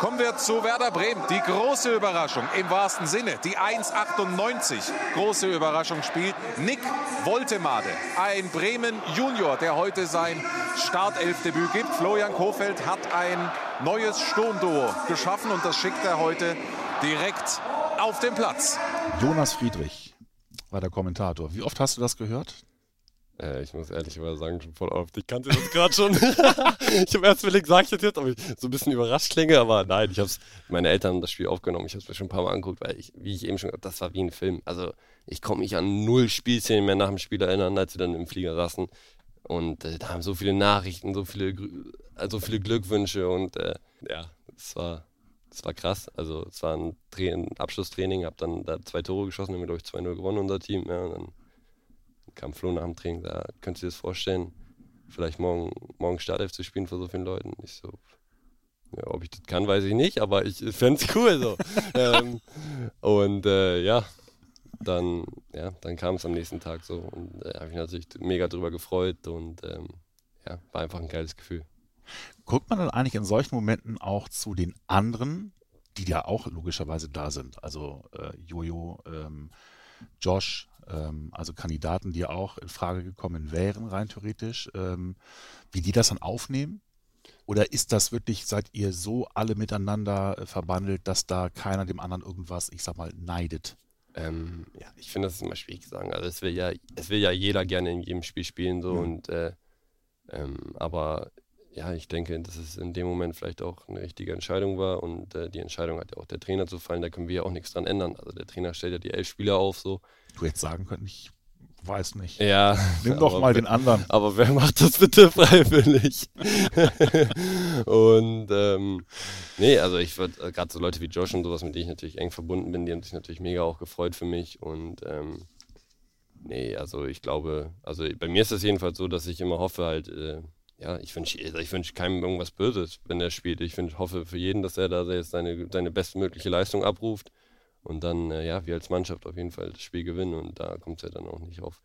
Kommen wir zu Werder Bremen. Die große Überraschung im wahrsten Sinne. Die 1,98. Große Überraschung spielt Nick Woltemade. Ein Bremen Junior, der heute sein Startelfdebüt gibt. Florian Kofeld hat ein neues Sturmduo geschaffen und das schickt er heute direkt auf den Platz. Jonas Friedrich war der Kommentator. Wie oft hast du das gehört? Äh, ich muss ehrlich sagen, schon voll oft. Ich kannte das gerade schon. ich habe erst überlegt, sag ich jetzt, ob ich so ein bisschen überrascht klinge, aber nein, ich habe meine Eltern haben das Spiel aufgenommen. Ich habe es mir schon ein paar Mal angeguckt, weil ich, wie ich eben schon gesagt das war wie ein Film. Also ich konnte mich an null Spielszenen mehr nach dem Spiel erinnern, als wir dann im Flieger saßen. Und äh, da haben so viele Nachrichten, so viele, so viele Glückwünsche und äh, ja, es war, das war krass. Also es war ein, ein Abschlusstraining, habe dann da zwei Tore geschossen, haben wir durch 2-0 gewonnen, unser Team. Ja, und dann kam Flo nach dem Training, da könnt ihr das vorstellen, vielleicht morgen, morgen Startelf zu spielen vor so vielen Leuten. Ich so, ja, ob ich das kann, weiß ich nicht, aber ich fände es cool so. ähm, und äh, ja, dann, ja, dann kam es am nächsten Tag so und da äh, habe ich natürlich mega drüber gefreut und ähm, ja, war einfach ein geiles Gefühl. Guckt man dann eigentlich in solchen Momenten auch zu den anderen, die ja auch logischerweise da sind? Also äh, Jojo, ähm, Josh, ähm, also Kandidaten, die auch in Frage gekommen wären, rein theoretisch, ähm, wie die das dann aufnehmen? Oder ist das wirklich, seid ihr so alle miteinander äh, verbandelt, dass da keiner dem anderen irgendwas, ich sag mal, neidet? Ähm, ja, ich finde, das ist immer schwierig zu sagen. Also es will ja, es will ja jeder gerne in jedem Spiel spielen, so mhm. und äh, ähm, aber ja, ich denke, dass es in dem Moment vielleicht auch eine richtige Entscheidung war und äh, die Entscheidung hat ja auch der Trainer zu fallen, da können wir ja auch nichts dran ändern. Also der Trainer stellt ja die elf Spieler auf, so. Du hättest sagen können, ich weiß nicht. Ja. Nimm doch mal den anderen. Aber wer macht das bitte freiwillig? und ähm, nee, also ich würde, äh, gerade so Leute wie Josh und sowas, mit denen ich natürlich eng verbunden bin, die haben sich natürlich mega auch gefreut für mich und ähm, nee, also ich glaube, also bei mir ist es jedenfalls so, dass ich immer hoffe halt, äh, ja, ich wünsche also ich wünsch keinem irgendwas Böses, wenn er spielt. Ich wünsch, hoffe für jeden, dass er da jetzt seine, seine bestmögliche Leistung abruft und dann, äh, ja, wir als Mannschaft auf jeden Fall das Spiel gewinnen und da kommt es ja dann auch nicht auf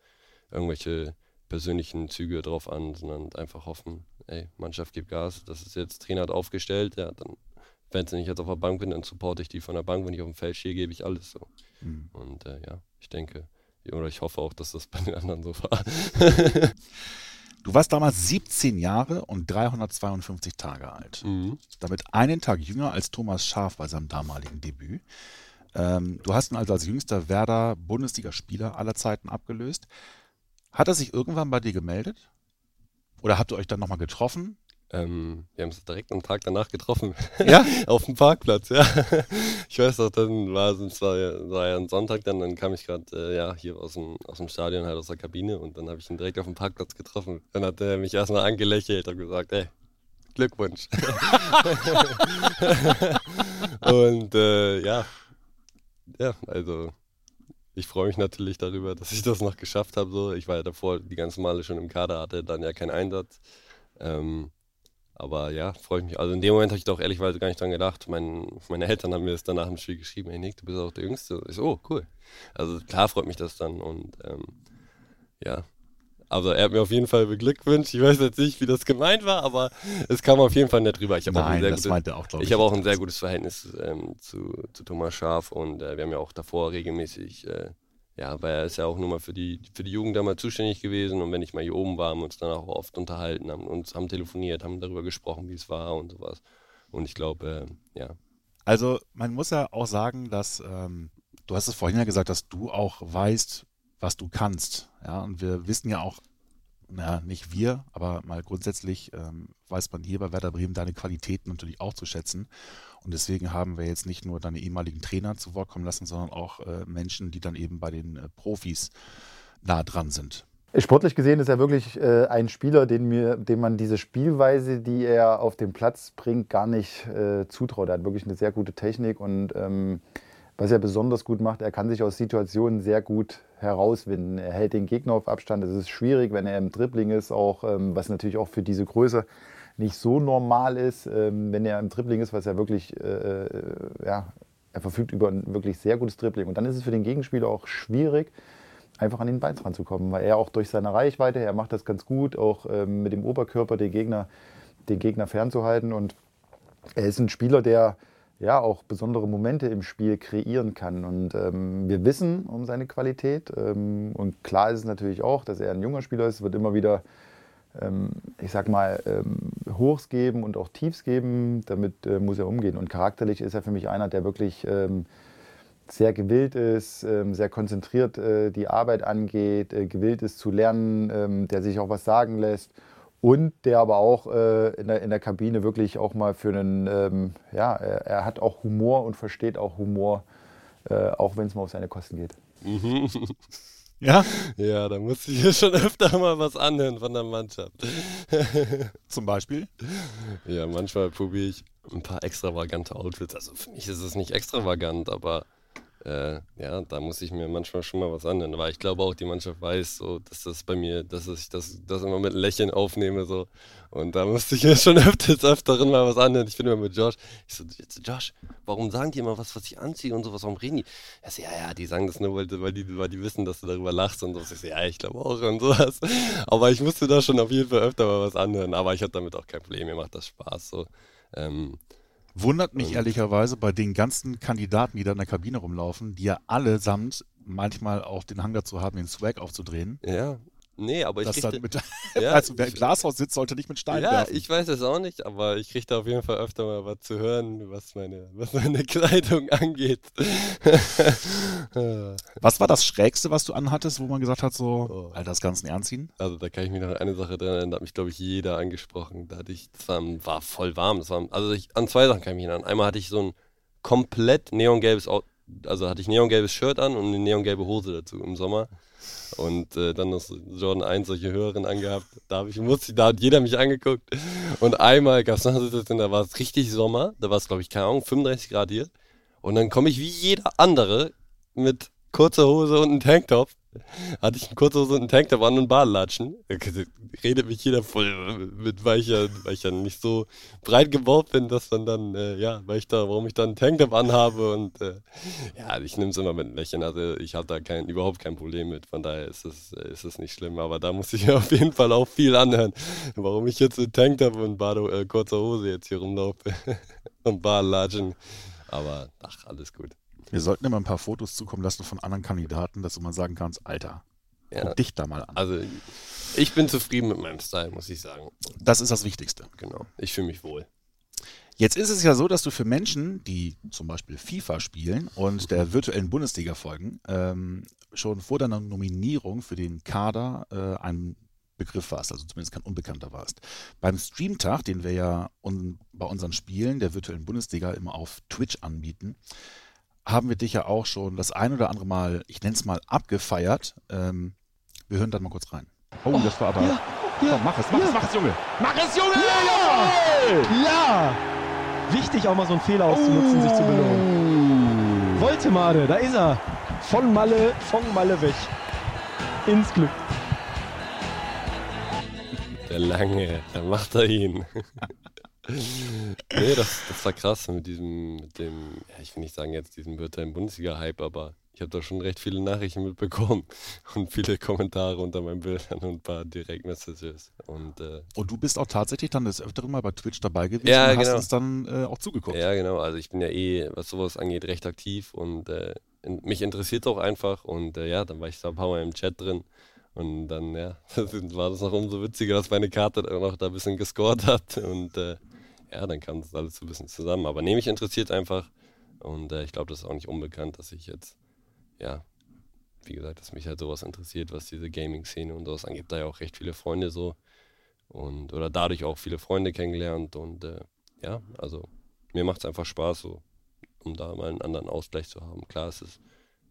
irgendwelche persönlichen Züge drauf an, sondern einfach hoffen, ey, Mannschaft gibt Gas, das ist jetzt, Trainer hat aufgestellt, ja, dann, wenn ich jetzt auf der Bank bin, dann supporte ich die von der Bank, wenn ich auf dem Feld stehe, gebe ich alles so. Mhm. Und äh, ja, ich denke, oder ich hoffe auch, dass das bei den anderen so war. Du warst damals 17 Jahre und 352 Tage alt. Mhm. Damit einen Tag jünger als Thomas Schaf bei seinem damaligen Debüt. Ähm, du hast ihn also als jüngster Werder Bundesligaspieler aller Zeiten abgelöst. Hat er sich irgendwann bei dir gemeldet? Oder habt ihr euch dann nochmal getroffen? Ähm, wir haben uns direkt am Tag danach getroffen. Ja? Auf dem Parkplatz, ja. Ich weiß noch, dann war es war, war ja ein Sonntag, dann, dann kam ich gerade äh, ja, hier aus dem, aus dem Stadion, halt aus der Kabine und dann habe ich ihn direkt auf dem Parkplatz getroffen. Dann hat er mich erstmal angelächelt und gesagt, ey, Glückwunsch. und äh, ja, ja, also ich freue mich natürlich darüber, dass ich das noch geschafft habe. So. Ich war ja davor die ganzen Male schon im Kader, hatte dann ja keinen Einsatz. Ähm, aber ja, freue ich mich. Also in dem Moment habe ich doch ehrlichweise gar nicht dran gedacht. Mein, meine Eltern haben mir das danach im Spiel geschrieben, hey Nick, du bist auch der Jüngste. Ich so, oh, cool. Also klar freut mich das dann und ähm, ja. Also er hat mir auf jeden Fall beglückwünscht. Ich weiß jetzt nicht, wie das gemeint war, aber es kam auf jeden Fall nett rüber. Ich habe auch ein sehr, gutes, auch, ich ich auch ein sehr gutes Verhältnis ähm, zu, zu Thomas Schaf und äh, wir haben ja auch davor regelmäßig äh, ja, weil er ist ja auch nur mal für die, für die Jugend damals zuständig gewesen und wenn ich mal hier oben war, haben wir uns dann auch oft unterhalten, haben uns haben telefoniert, haben darüber gesprochen, wie es war und sowas. Und ich glaube, äh, ja. Also man muss ja auch sagen, dass ähm, du hast es vorhin ja gesagt, dass du auch weißt, was du kannst. Ja, und wir wissen ja auch, naja, nicht wir, aber mal grundsätzlich ähm, weiß man hier bei Werder Bremen deine Qualitäten natürlich auch zu schätzen. Und deswegen haben wir jetzt nicht nur deine ehemaligen Trainer zu Wort kommen lassen, sondern auch äh, Menschen, die dann eben bei den äh, Profis nah dran sind. Sportlich gesehen ist er wirklich äh, ein Spieler, den, mir, dem man diese Spielweise, die er auf den Platz bringt, gar nicht äh, zutraut. Er hat wirklich eine sehr gute Technik und ähm, was er besonders gut macht, er kann sich aus Situationen sehr gut herauswinden. Er hält den Gegner auf Abstand. Es ist schwierig, wenn er im Dribbling ist, auch ähm, was natürlich auch für diese Größe nicht so normal ist, ähm, wenn er im Dribbling ist, was er wirklich, äh, äh, ja, er verfügt über ein wirklich sehr gutes Dribbling. Und dann ist es für den Gegenspieler auch schwierig, einfach an den Ball ranzukommen, weil er auch durch seine Reichweite, er macht das ganz gut, auch ähm, mit dem Oberkörper den Gegner, den Gegner fernzuhalten. Und er ist ein Spieler, der ja auch besondere Momente im Spiel kreieren kann. Und ähm, wir wissen um seine Qualität. Ähm, und klar ist es natürlich auch, dass er ein junger Spieler ist, wird immer wieder, ähm, ich sag mal, ähm, Hochs geben und auch Tiefs geben. Damit äh, muss er umgehen. Und charakterlich ist er für mich einer, der wirklich ähm, sehr gewillt ist, ähm, sehr konzentriert äh, die Arbeit angeht, äh, gewillt ist zu lernen, der sich auch was sagen lässt und der aber auch äh, in, der, in der Kabine wirklich auch mal für einen, ähm, ja, er, er, hat auch Humor und versteht auch Humor, äh, auch wenn es mal auf seine Kosten geht. Mhm. Ja? Ja, da musste ich ja schon öfter mal was anhören von der Mannschaft. Zum Beispiel? Ja, manchmal probiere ich ein paar extravagante Outfits. Also für mich ist es nicht extravagant, aber äh, ja, da muss ich mir manchmal schon mal was anhören. Aber ich glaube auch, die Mannschaft weiß, so, dass das bei mir, dass ich das, das immer mit Lächeln aufnehme. So. Und da musste ich mir schon öfters öfteren mal was anhören. Ich bin immer mit Josh. Ich so, Josh, warum sagen die immer was, was ich anziehe und sowas? Warum reden die? Er so, ja, ja, die sagen das nur, weil, weil, die, weil die wissen, dass du darüber lachst und so. Ich so, ja, ich glaube auch und sowas. Aber ich musste da schon auf jeden Fall öfter mal was anhören. Aber ich hatte damit auch kein Problem. Mir macht das Spaß. So. Ähm, Wundert mich ehrlicherweise bei den ganzen Kandidaten, die da in der Kabine rumlaufen, die ja allesamt manchmal auch den Hang dazu haben, den Swag aufzudrehen. Ja, Nee, aber ich kriege... Mit, ja, also wer im Glashaus sitzt, sollte nicht mit Steinen ja, werfen. Ja, ich weiß es auch nicht, aber ich kriege da auf jeden Fall öfter mal was zu hören, was meine, was meine Kleidung angeht. was war das Schrägste, was du anhattest, wo man gesagt hat, so, oh. Alter, das Ganze anziehen? Also da kann ich mich noch an eine Sache dran erinnern, da hat mich, glaube ich, jeder angesprochen. Da hatte ich, das war, war voll warm. Das war, also ich, an zwei Sachen kann ich mich erinnern. Einmal hatte ich so ein komplett neongelbes, also hatte ich neongelbes Shirt an und eine neongelbe Hose dazu im Sommer. Und äh, dann noch Jordan 1 solche Hörerinnen angehabt. Da, ich, musste, da hat jeder mich angeguckt. Und einmal gab es noch eine Situation, da war es richtig Sommer. Da war es, glaube ich, keine Ahnung, 35 Grad hier. Und dann komme ich wie jeder andere mit kurzer Hose und einem Tanktop hatte ich einen Kurzhose und einen Tanktop an und Badelatschen. Redet mich jeder voll mit, weil ich, ja, weil ich ja nicht so breit gebaut bin, dass man dann, äh, ja, weil ich da, warum ich dann einen Tanktop anhabe und äh, ja, ich nehme es immer mit einem Lächeln. Also ich hatte da kein, überhaupt kein Problem mit, von daher ist es, ist es nicht schlimm. Aber da muss ich auf jeden Fall auch viel anhören, warum ich jetzt mit Tanktop und Bade, äh, kurzer Hose jetzt hier rumlaufe und Badelatschen. Aber ach, alles gut. Wir sollten immer ein paar Fotos zukommen lassen von anderen Kandidaten, dass du mal sagen kannst, Alter, ja. guck dich da mal an. Also ich bin zufrieden mit meinem Style, muss ich sagen. Das ist das Wichtigste. Genau, ich fühle mich wohl. Jetzt ist es ja so, dass du für Menschen, die zum Beispiel FIFA spielen und der virtuellen Bundesliga folgen, ähm, schon vor deiner Nominierung für den Kader äh, ein Begriff warst, also zumindest kein Unbekannter warst. Beim Streamtag, den wir ja un bei unseren Spielen der virtuellen Bundesliga immer auf Twitch anbieten, haben wir dich ja auch schon das ein oder andere Mal, ich nenne es mal, abgefeiert. Ähm, wir hören dann mal kurz rein. Oh, das war aber. Ja, ja, Komm, mach es, mach ja. es, mach es, Junge. Mach es, Junge! Ja! ja! Wichtig, auch mal so einen Fehler auszunutzen, oh. sich zu belohnen. Woltemade, da ist er. Von Malle, von Malle weg. Ins Glück. Der Lange, da macht er ihn. Nee, das, das war krass mit diesem, mit dem, ja, ich will nicht sagen jetzt diesen virtuellen Bundesliga-Hype, aber ich habe da schon recht viele Nachrichten mitbekommen und viele Kommentare unter meinen Bildern und ein paar Direktmessages. Und, äh, und du bist auch tatsächlich dann des Öfteren mal bei Twitch dabei gewesen ja, und genau. hast uns dann äh, auch zugeguckt. Ja, genau. Also ich bin ja eh, was sowas angeht, recht aktiv und äh, in, mich interessiert es auch einfach und äh, ja, dann war ich da ein paar Mal im Chat drin. Und dann, ja, war das noch umso witziger, dass meine Karte auch noch da ein bisschen gescored hat. Und äh, ja, dann kam das alles so ein bisschen zusammen. Aber nee, mich interessiert einfach. Und äh, ich glaube, das ist auch nicht unbekannt, dass ich jetzt, ja, wie gesagt, dass mich halt sowas interessiert, was diese Gaming-Szene und sowas angeht. Da ja auch recht viele Freunde so. Und, oder dadurch auch viele Freunde kennengelernt. Und äh, ja, also mir macht es einfach Spaß, so, um da mal einen anderen Ausgleich zu haben. Klar, es ist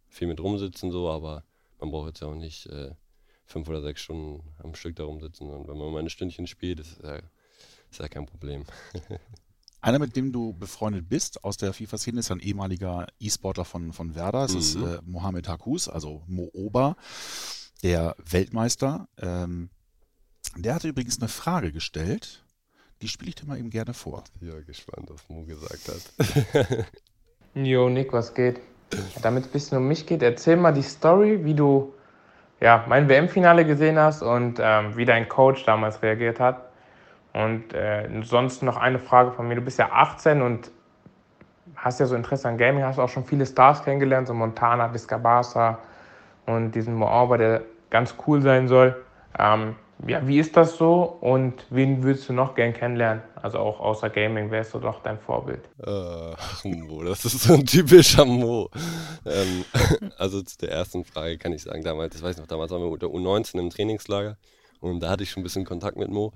viel mit rumsitzen so, aber man braucht jetzt ja auch nicht äh, fünf oder sechs Stunden am Stück da rumsitzen. Und wenn man mal ein Stündchen spielt, ist ja ist ja kein Problem. Einer, mit dem du befreundet bist aus der FIFA-Szene, ist ein ehemaliger E-Sportler von, von Werder. Es mhm. ist äh, Mohamed Hakus, also Mo Oba, der Weltmeister. Ähm, der hatte übrigens eine Frage gestellt. Die spiele ich dir mal eben gerne vor. Ja, gespannt, was Mo gesagt hat. Jo, Nick, was geht? Damit es ein bisschen um mich geht, erzähl mal die Story, wie du ja, mein WM-Finale gesehen hast und ähm, wie dein Coach damals reagiert hat. Und äh, sonst noch eine Frage von mir. Du bist ja 18 und hast ja so Interesse an Gaming, hast auch schon viele Stars kennengelernt, so Montana, Viscabasa und diesen Moauba, der ganz cool sein soll. Ähm, ja, wie ist das so und wen würdest du noch gern kennenlernen? Also auch außer Gaming, wärst du doch dein Vorbild? Ach, Mo, das ist so ein typischer Mo. ähm, also zu der ersten Frage kann ich sagen, damals, ich weiß noch, damals waren wir unter U19 im Trainingslager und da hatte ich schon ein bisschen Kontakt mit Mo.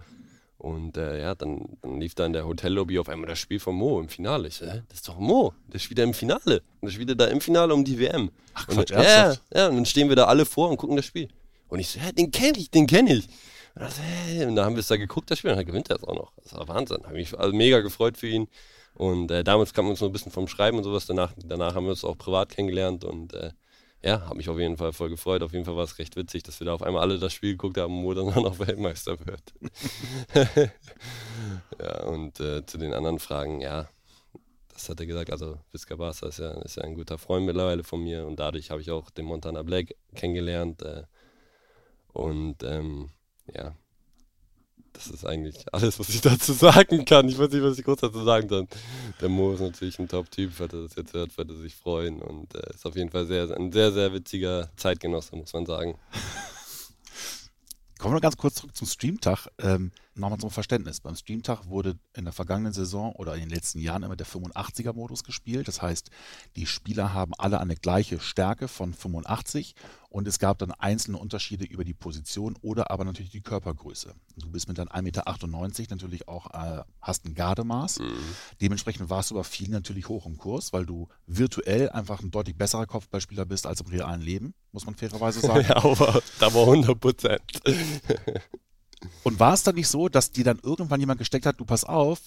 Und äh, ja, dann, dann, lief da in der Hotellobby auf einmal das Spiel von Mo im Finale. Ich hä, das ist doch Mo, der ist wieder im Finale. Und der wieder da im Finale um die WM. Ach Quatsch, und, ja, ja, und dann stehen wir da alle vor und gucken das Spiel. Und ich so, hä, den kenne ich, den kenne ich. Und, das, hey, und da haben wir es da geguckt, das Spiel, und dann gewinnt er es auch noch. Das war Wahnsinn. Habe mich also mega gefreut für ihn. Und äh, damals kam uns noch ein bisschen vom Schreiben und sowas. Danach, danach haben wir uns auch privat kennengelernt und äh, ja, habe mich auf jeden Fall voll gefreut. Auf jeden Fall war es recht witzig, dass wir da auf einmal alle das Spiel geguckt haben, wo dann noch Weltmeister wird. ja, und äh, zu den anderen Fragen, ja, das hat er gesagt. Also, Visca Barca ist ja, ist ja ein guter Freund mittlerweile von mir und dadurch habe ich auch den Montana Black kennengelernt. Äh, und ähm, ja, das ist eigentlich alles, was ich dazu sagen kann. Ich weiß nicht, was ich kurz dazu sagen kann. Der Mo ist natürlich ein Top-Typ, falls er das jetzt hört, wird er sich freuen und äh, ist auf jeden Fall sehr, ein sehr, sehr witziger Zeitgenosse, muss man sagen. Kommen wir ganz kurz zurück zum Streamtag. Ähm, Nochmal zum Verständnis. Beim Streamtag wurde in der vergangenen Saison oder in den letzten Jahren immer der 85er-Modus gespielt. Das heißt, die Spieler haben alle eine gleiche Stärke von 85 und es gab dann einzelne Unterschiede über die Position oder aber natürlich die Körpergröße. Du bist mit deinem 1,98 Meter natürlich auch, äh, hast ein Gardemaß. Mhm. Dementsprechend warst du aber viel natürlich hoch im Kurs, weil du virtuell einfach ein deutlich besserer Kopfballspieler bist als im realen Leben, muss man fairerweise sagen. ja, aber da war 100 Prozent. Und war es dann nicht so, dass dir dann irgendwann jemand gesteckt hat, du pass auf,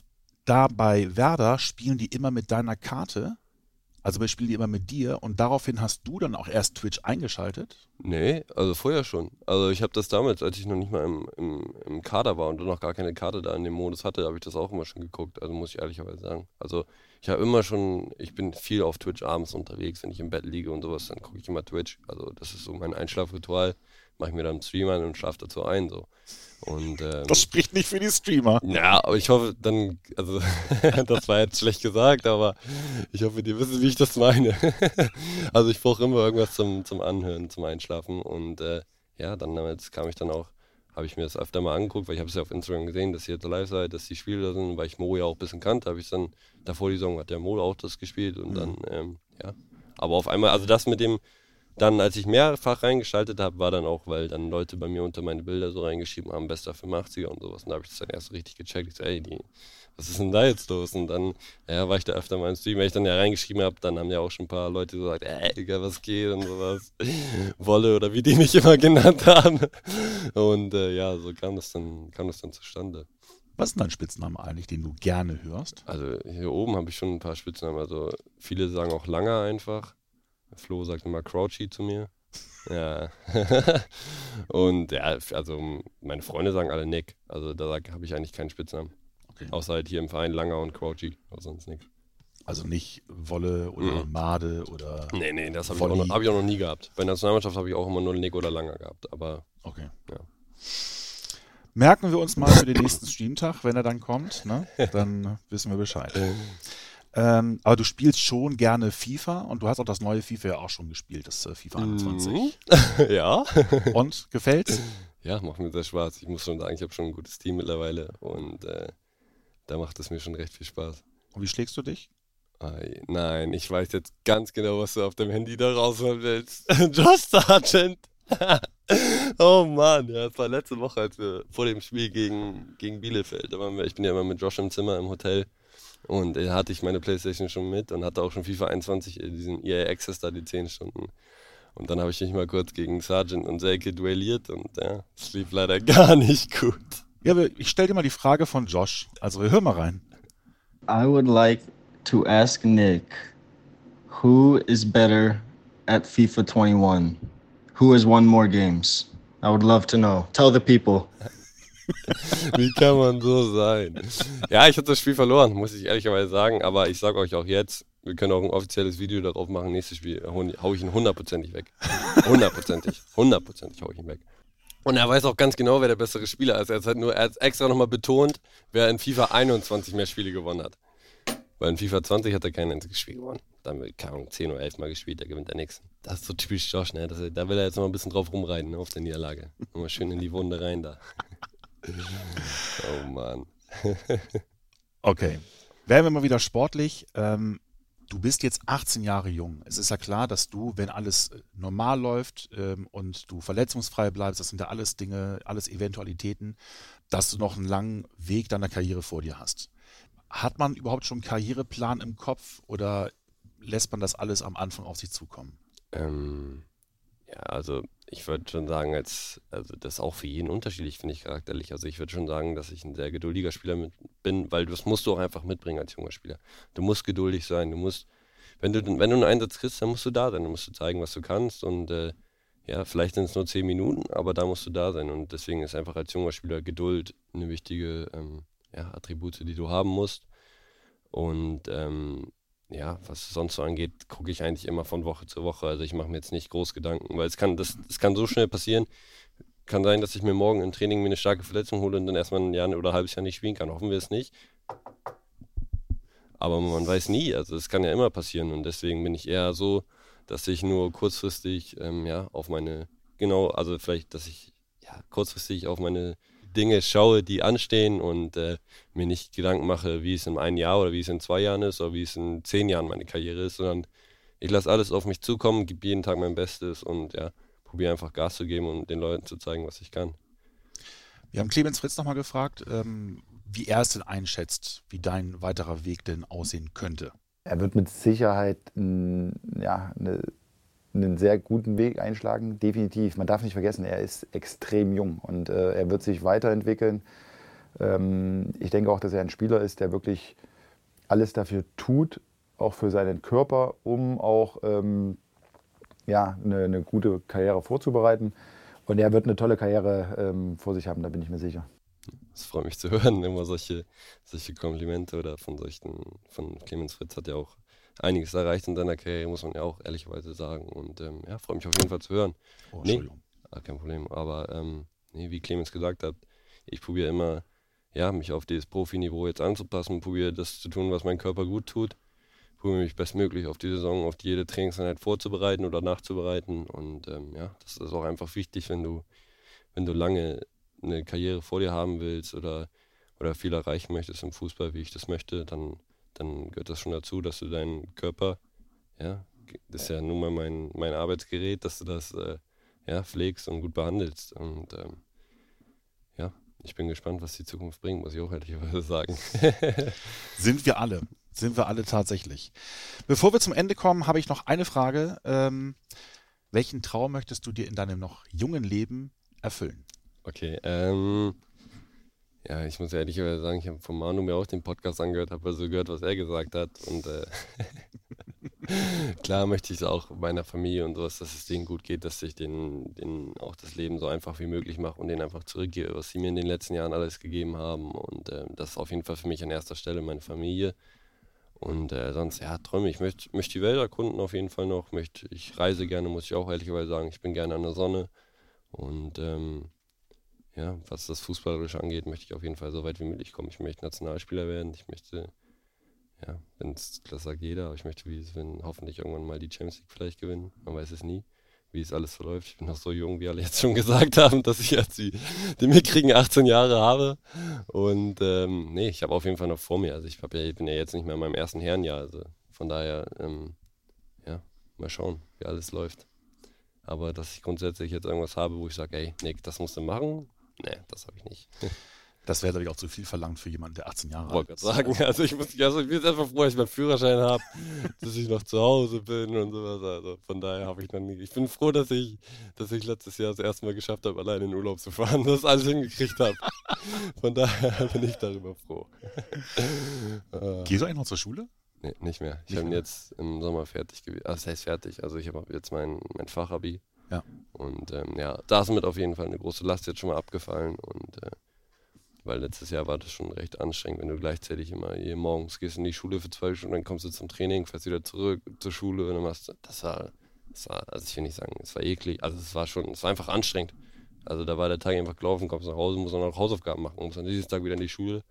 da bei Werder spielen die immer mit deiner Karte, also wir spielen die immer mit dir und daraufhin hast du dann auch erst Twitch eingeschaltet? Nee, also vorher schon. Also ich habe das damals, als ich noch nicht mal im, im, im Kader war und noch gar keine Karte da in dem Modus hatte, habe ich das auch immer schon geguckt, also muss ich ehrlicherweise sagen. Also ich habe immer schon, ich bin viel auf Twitch abends unterwegs, wenn ich im Bett liege und sowas, dann gucke ich immer Twitch. Also das ist so mein Einschlafritual mache ich mir dann einen Stream an und schlafe dazu ein. So. Und, ähm, das spricht nicht für die Streamer. Ja, aber ich hoffe, dann, also, das war jetzt schlecht gesagt, aber ich hoffe, die wissen, wie ich das meine. also, ich brauche immer irgendwas zum, zum Anhören, zum Einschlafen. Und äh, ja, dann damals kam ich dann auch, habe ich mir das öfter mal angeguckt, weil ich habe es ja auf Instagram gesehen, dass ihr jetzt live seid, dass die Spiele da sind, weil ich Mo ja auch ein bisschen kannte, habe ich dann, davor die Saison hat der Mo auch das gespielt und mhm. dann, ähm, ja. Aber auf einmal, also das mit dem, dann, als ich mehrfach reingeschaltet habe, war dann auch, weil dann Leute bei mir unter meine Bilder so reingeschrieben haben, bester 85er und sowas. Und da habe ich das dann erst richtig gecheckt. Ich so, ey, die, was ist denn da jetzt los? Und dann ja, war ich da öfter mal im Stream. Wenn ich dann ja reingeschrieben habe, dann haben ja auch schon ein paar Leute gesagt, ey, Digga, was geht und sowas. Wolle oder wie die mich immer genannt haben. Und äh, ja, so kam das, dann, kam das dann zustande. Was ist dein Spitzname eigentlich, den du gerne hörst? Also hier oben habe ich schon ein paar Spitznamen. Also viele sagen auch Langer einfach. Flo sagt immer Crouchy zu mir. Ja. und ja, also meine Freunde sagen alle Nick. Also da habe ich eigentlich keinen Spitznamen. Okay. Außer halt hier im Verein Langer und Crouchy, aber sonst nichts. Also nicht Wolle oder mhm. Made oder. Nee, nee, das habe ich, auch noch, hab ich auch noch nie gehabt. Bei der Nationalmannschaft habe ich auch immer nur Nick oder Langer gehabt, aber. Okay. Ja. Merken wir uns mal für den nächsten Streamtag, wenn er dann kommt, ne? Dann wissen wir Bescheid. Ähm, aber du spielst schon gerne FIFA und du hast auch das neue FIFA ja auch schon gespielt, das äh, FIFA 21. Mhm. ja. und gefällt's? Ja, macht mir sehr Spaß. Ich muss schon sagen, ich habe schon ein gutes Team mittlerweile und äh, da macht es mir schon recht viel Spaß. Und wie schlägst du dich? Nein, ich weiß jetzt ganz genau, was du auf dem Handy da rausholen willst. Josh Sargent. oh Mann, ja, das war letzte Woche, als wir vor dem Spiel gegen, gegen Bielefeld, da waren wir, ich bin ja immer mit Josh im Zimmer im Hotel und da hatte ich meine Playstation schon mit und hatte auch schon FIFA 21, äh, diesen EA Access da, die 10 Stunden. Und dann habe ich mich mal kurz gegen Sargent und Selke duelliert und ja, es lief leider gar nicht gut. Ja, aber ich stelle dir mal die Frage von Josh. Also wir hören mal rein. I would like to ask Nick, who is better at FIFA 21? Who has won more games? I would love to know. Tell the people. Wie kann man so sein? Ja, ich habe das Spiel verloren, muss ich ehrlicherweise sagen, aber ich sage euch auch jetzt, wir können auch ein offizielles Video darauf machen, nächstes Spiel hau ich ihn hundertprozentig weg. Hundertprozentig. Hundertprozentig hau ich ihn weg. Und er weiß auch ganz genau, wer der bessere Spieler ist. Er hat, nur, er hat extra nochmal betont, wer in FIFA 21 mehr Spiele gewonnen hat. Weil in FIFA 20 hat er kein einziges Spiel gewonnen. Da haben wir, keine Ahnung, 10 oder 11 Mal gespielt, der gewinnt der nächsten. Das ist so typisch Josh, ne? Das, da will er jetzt noch ein bisschen drauf rumreiten, ne? auf der Niederlage. Nochmal schön in die Wunde rein da. Oh Mann. okay. Werden wir mal wieder sportlich. Ähm, du bist jetzt 18 Jahre jung. Es ist ja klar, dass du, wenn alles äh, normal läuft ähm, und du verletzungsfrei bleibst, das sind ja alles Dinge, alles Eventualitäten, dass du noch einen langen Weg deiner Karriere vor dir hast. Hat man überhaupt schon einen Karriereplan im Kopf oder lässt man das alles am Anfang auf sich zukommen? Ähm, ja, also ich würde schon sagen, als, also das ist auch für jeden unterschiedlich, finde ich charakterlich. Also ich würde schon sagen, dass ich ein sehr geduldiger Spieler mit, bin, weil das musst du auch einfach mitbringen als junger Spieler. Du musst geduldig sein, du musst, wenn du, wenn du einen Einsatz kriegst, dann musst du da sein, dann musst du zeigen, was du kannst und äh, ja, vielleicht sind es nur zehn Minuten, aber da musst du da sein und deswegen ist einfach als junger Spieler Geduld eine wichtige ähm, ja, Attribute, die du haben musst und ähm, ja, was sonst so angeht, gucke ich eigentlich immer von Woche zu Woche. Also ich mache mir jetzt nicht groß Gedanken, weil es kann, das, das kann so schnell passieren. Kann sein, dass ich mir morgen im Training mir eine starke Verletzung hole und dann erstmal ein Jahr oder ein halbes Jahr nicht spielen kann. Hoffen wir es nicht. Aber man weiß nie, also es kann ja immer passieren und deswegen bin ich eher so, dass ich nur kurzfristig ähm, ja, auf meine, genau, also vielleicht, dass ich ja, kurzfristig auf meine Dinge schaue, die anstehen und äh, mir nicht Gedanken mache, wie es in einem Jahr oder wie es in zwei Jahren ist oder wie es in zehn Jahren meine Karriere ist, sondern ich lasse alles auf mich zukommen, gebe jeden Tag mein Bestes und ja, probiere einfach Gas zu geben und den Leuten zu zeigen, was ich kann. Wir haben Clemens Fritz nochmal gefragt, ähm, wie er es denn einschätzt, wie dein weiterer Weg denn aussehen könnte. Er wird mit Sicherheit ja, eine einen sehr guten Weg einschlagen, definitiv. Man darf nicht vergessen, er ist extrem jung und äh, er wird sich weiterentwickeln. Ähm, ich denke auch, dass er ein Spieler ist, der wirklich alles dafür tut, auch für seinen Körper, um auch ähm, ja, eine, eine, gute Karriere vorzubereiten. Und er wird eine tolle Karriere ähm, vor sich haben, da bin ich mir sicher. Es freut mich zu hören, immer solche, solche Komplimente oder von solchen, von Clemens Fritz hat ja auch einiges erreicht in seiner Karriere, muss man ja auch ehrlicherweise sagen. Und ähm, ja, freue mich auf jeden Fall zu hören. Oh, nee, ah, kein Problem. Aber ähm, nee, wie Clemens gesagt hat, ich probiere immer, ja, mich auf dieses Profiniveau jetzt anzupassen, probiere das zu tun, was mein Körper gut tut. Probiere mich bestmöglich auf die Saison, auf jede Trainingseinheit vorzubereiten oder nachzubereiten. Und ähm, ja, das ist auch einfach wichtig, wenn du, wenn du lange eine Karriere vor dir haben willst oder, oder viel erreichen möchtest im Fußball, wie ich das möchte, dann dann gehört das schon dazu, dass du deinen Körper, ja, das ist ja nun mal mein, mein Arbeitsgerät, dass du das äh, ja, pflegst und gut behandelst. Und ähm, ja, ich bin gespannt, was die Zukunft bringt, muss ich auch ehrlicherweise sagen. Sind wir alle. Sind wir alle tatsächlich. Bevor wir zum Ende kommen, habe ich noch eine Frage. Ähm, welchen Traum möchtest du dir in deinem noch jungen Leben erfüllen? Okay, ähm, ja, ich muss ehrlich sagen, ich habe von Manu mir auch den Podcast angehört, habe also gehört, was er gesagt hat. Und äh, klar möchte ich es auch meiner Familie und sowas, dass es denen gut geht, dass ich denen, denen auch das Leben so einfach wie möglich mache und denen einfach zurückgebe, was sie mir in den letzten Jahren alles gegeben haben. Und äh, das ist auf jeden Fall für mich an erster Stelle meine Familie. Und äh, sonst, ja, Träume. Ich möchte möcht die Welt erkunden auf jeden Fall noch. Möcht, ich reise gerne, muss ich auch ehrlicherweise sagen. Ich bin gerne an der Sonne. Und ähm, ja, was das Fußballerische angeht, möchte ich auf jeden Fall so weit wie möglich kommen. Ich möchte Nationalspieler werden. Ich möchte, ja, wenn es das sagt jeder, aber ich möchte, wie es wenn, hoffentlich irgendwann mal die Champions League vielleicht gewinnen. Man weiß es nie, wie es alles verläuft. Ich bin noch so jung, wie alle jetzt schon gesagt haben, dass ich jetzt die, die mitkriegen 18 Jahre habe. Und ähm, nee, ich habe auf jeden Fall noch vor mir. Also ich, ja, ich bin ja jetzt nicht mehr in meinem ersten Herrenjahr. Also von daher, ähm, ja, mal schauen, wie alles läuft. Aber dass ich grundsätzlich jetzt irgendwas habe, wo ich sage, ey, Nick, das musst du machen, Nee, das habe ich nicht. Das wäre, glaube ich, auch zu viel verlangt für jemanden, der 18 Jahre alt ist. sagen, also ich, muss, also ich bin jetzt einfach froh, dass ich meinen Führerschein habe, dass ich noch zu Hause bin und sowas. Also von daher habe ich noch nie. Ich bin froh, dass ich, dass ich letztes Jahr das erste Mal geschafft habe, allein in den Urlaub zu fahren, dass ich alles hingekriegt habe. Von daher bin ich darüber froh. Gehst du eigentlich noch zur Schule? Nee, nicht mehr. Ich habe jetzt im Sommer fertig gewesen. Also, das heißt fertig. Also ich habe jetzt mein, mein Fachabi. Ja. Und ähm, ja, da ist mit auf jeden Fall eine große Last jetzt schon mal abgefallen. Und äh, weil letztes Jahr war das schon recht anstrengend, wenn du gleichzeitig immer hier morgens gehst in die Schule für zwei Stunden, dann kommst du zum Training, fährst wieder zurück zur Schule und dann machst du, das war, das war, also ich will nicht sagen, es war eklig, also es war schon, es war einfach anstrengend. Also da war der Tag einfach gelaufen, kommst nach Hause, musst dann noch Hausaufgaben machen, musst dann nächsten Tag wieder in die Schule.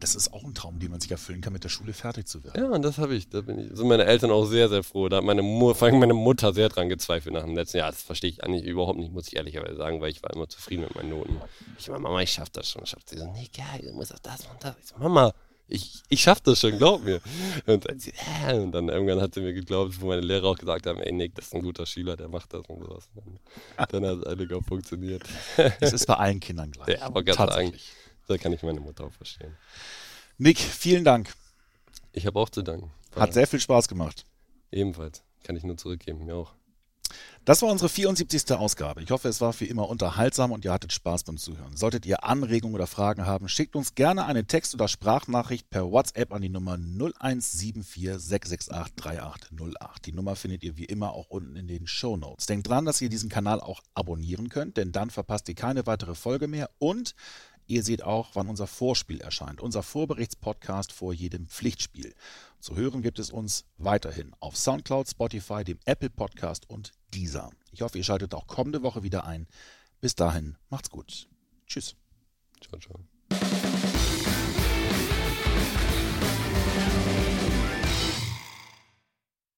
Das ist auch ein Traum, den man sich erfüllen kann, mit der Schule fertig zu werden. Ja, und das habe ich. Da bin ich, sind meine Eltern auch sehr, sehr froh. Da hat meine, Mu vor allem meine Mutter sehr dran gezweifelt nach dem letzten Jahr. Das verstehe ich eigentlich überhaupt nicht, muss ich ehrlicherweise sagen, weil ich war immer zufrieden mit meinen Noten. Ich war, Mama, ich schaff das schon. Ich schaff sie so, nee, geil, du musst auch das und das. Ich so, Mama, ich, ich schaff das schon, glaub mir. Und äh, und dann irgendwann hat sie mir geglaubt, wo meine Lehrer auch gesagt haben, ey Nick, das ist ein guter Schüler, der macht das und sowas. Und dann, dann hat es eigentlich auch funktioniert. Es ist bei allen Kindern gleich. Ja, aber ganz sagen, Tatsächlich. Da kann ich meine Mutter auch verstehen. Nick, vielen Dank. Ich habe auch zu danken. Hat sehr viel Spaß gemacht. Ebenfalls. Kann ich nur zurückgeben, mir auch. Das war unsere 74. Ausgabe. Ich hoffe, es war wie immer unterhaltsam und ihr hattet Spaß beim Zuhören. Solltet ihr Anregungen oder Fragen haben, schickt uns gerne eine Text- oder Sprachnachricht per WhatsApp an die Nummer 0174 668 3808. Die Nummer findet ihr wie immer auch unten in den Show Notes. Denkt dran, dass ihr diesen Kanal auch abonnieren könnt, denn dann verpasst ihr keine weitere Folge mehr und Ihr seht auch, wann unser Vorspiel erscheint, unser Vorberichtspodcast vor jedem Pflichtspiel. Zu hören gibt es uns weiterhin auf Soundcloud, Spotify, dem Apple Podcast und Deezer. Ich hoffe, ihr schaltet auch kommende Woche wieder ein. Bis dahin, macht's gut. Tschüss. Ciao, ciao.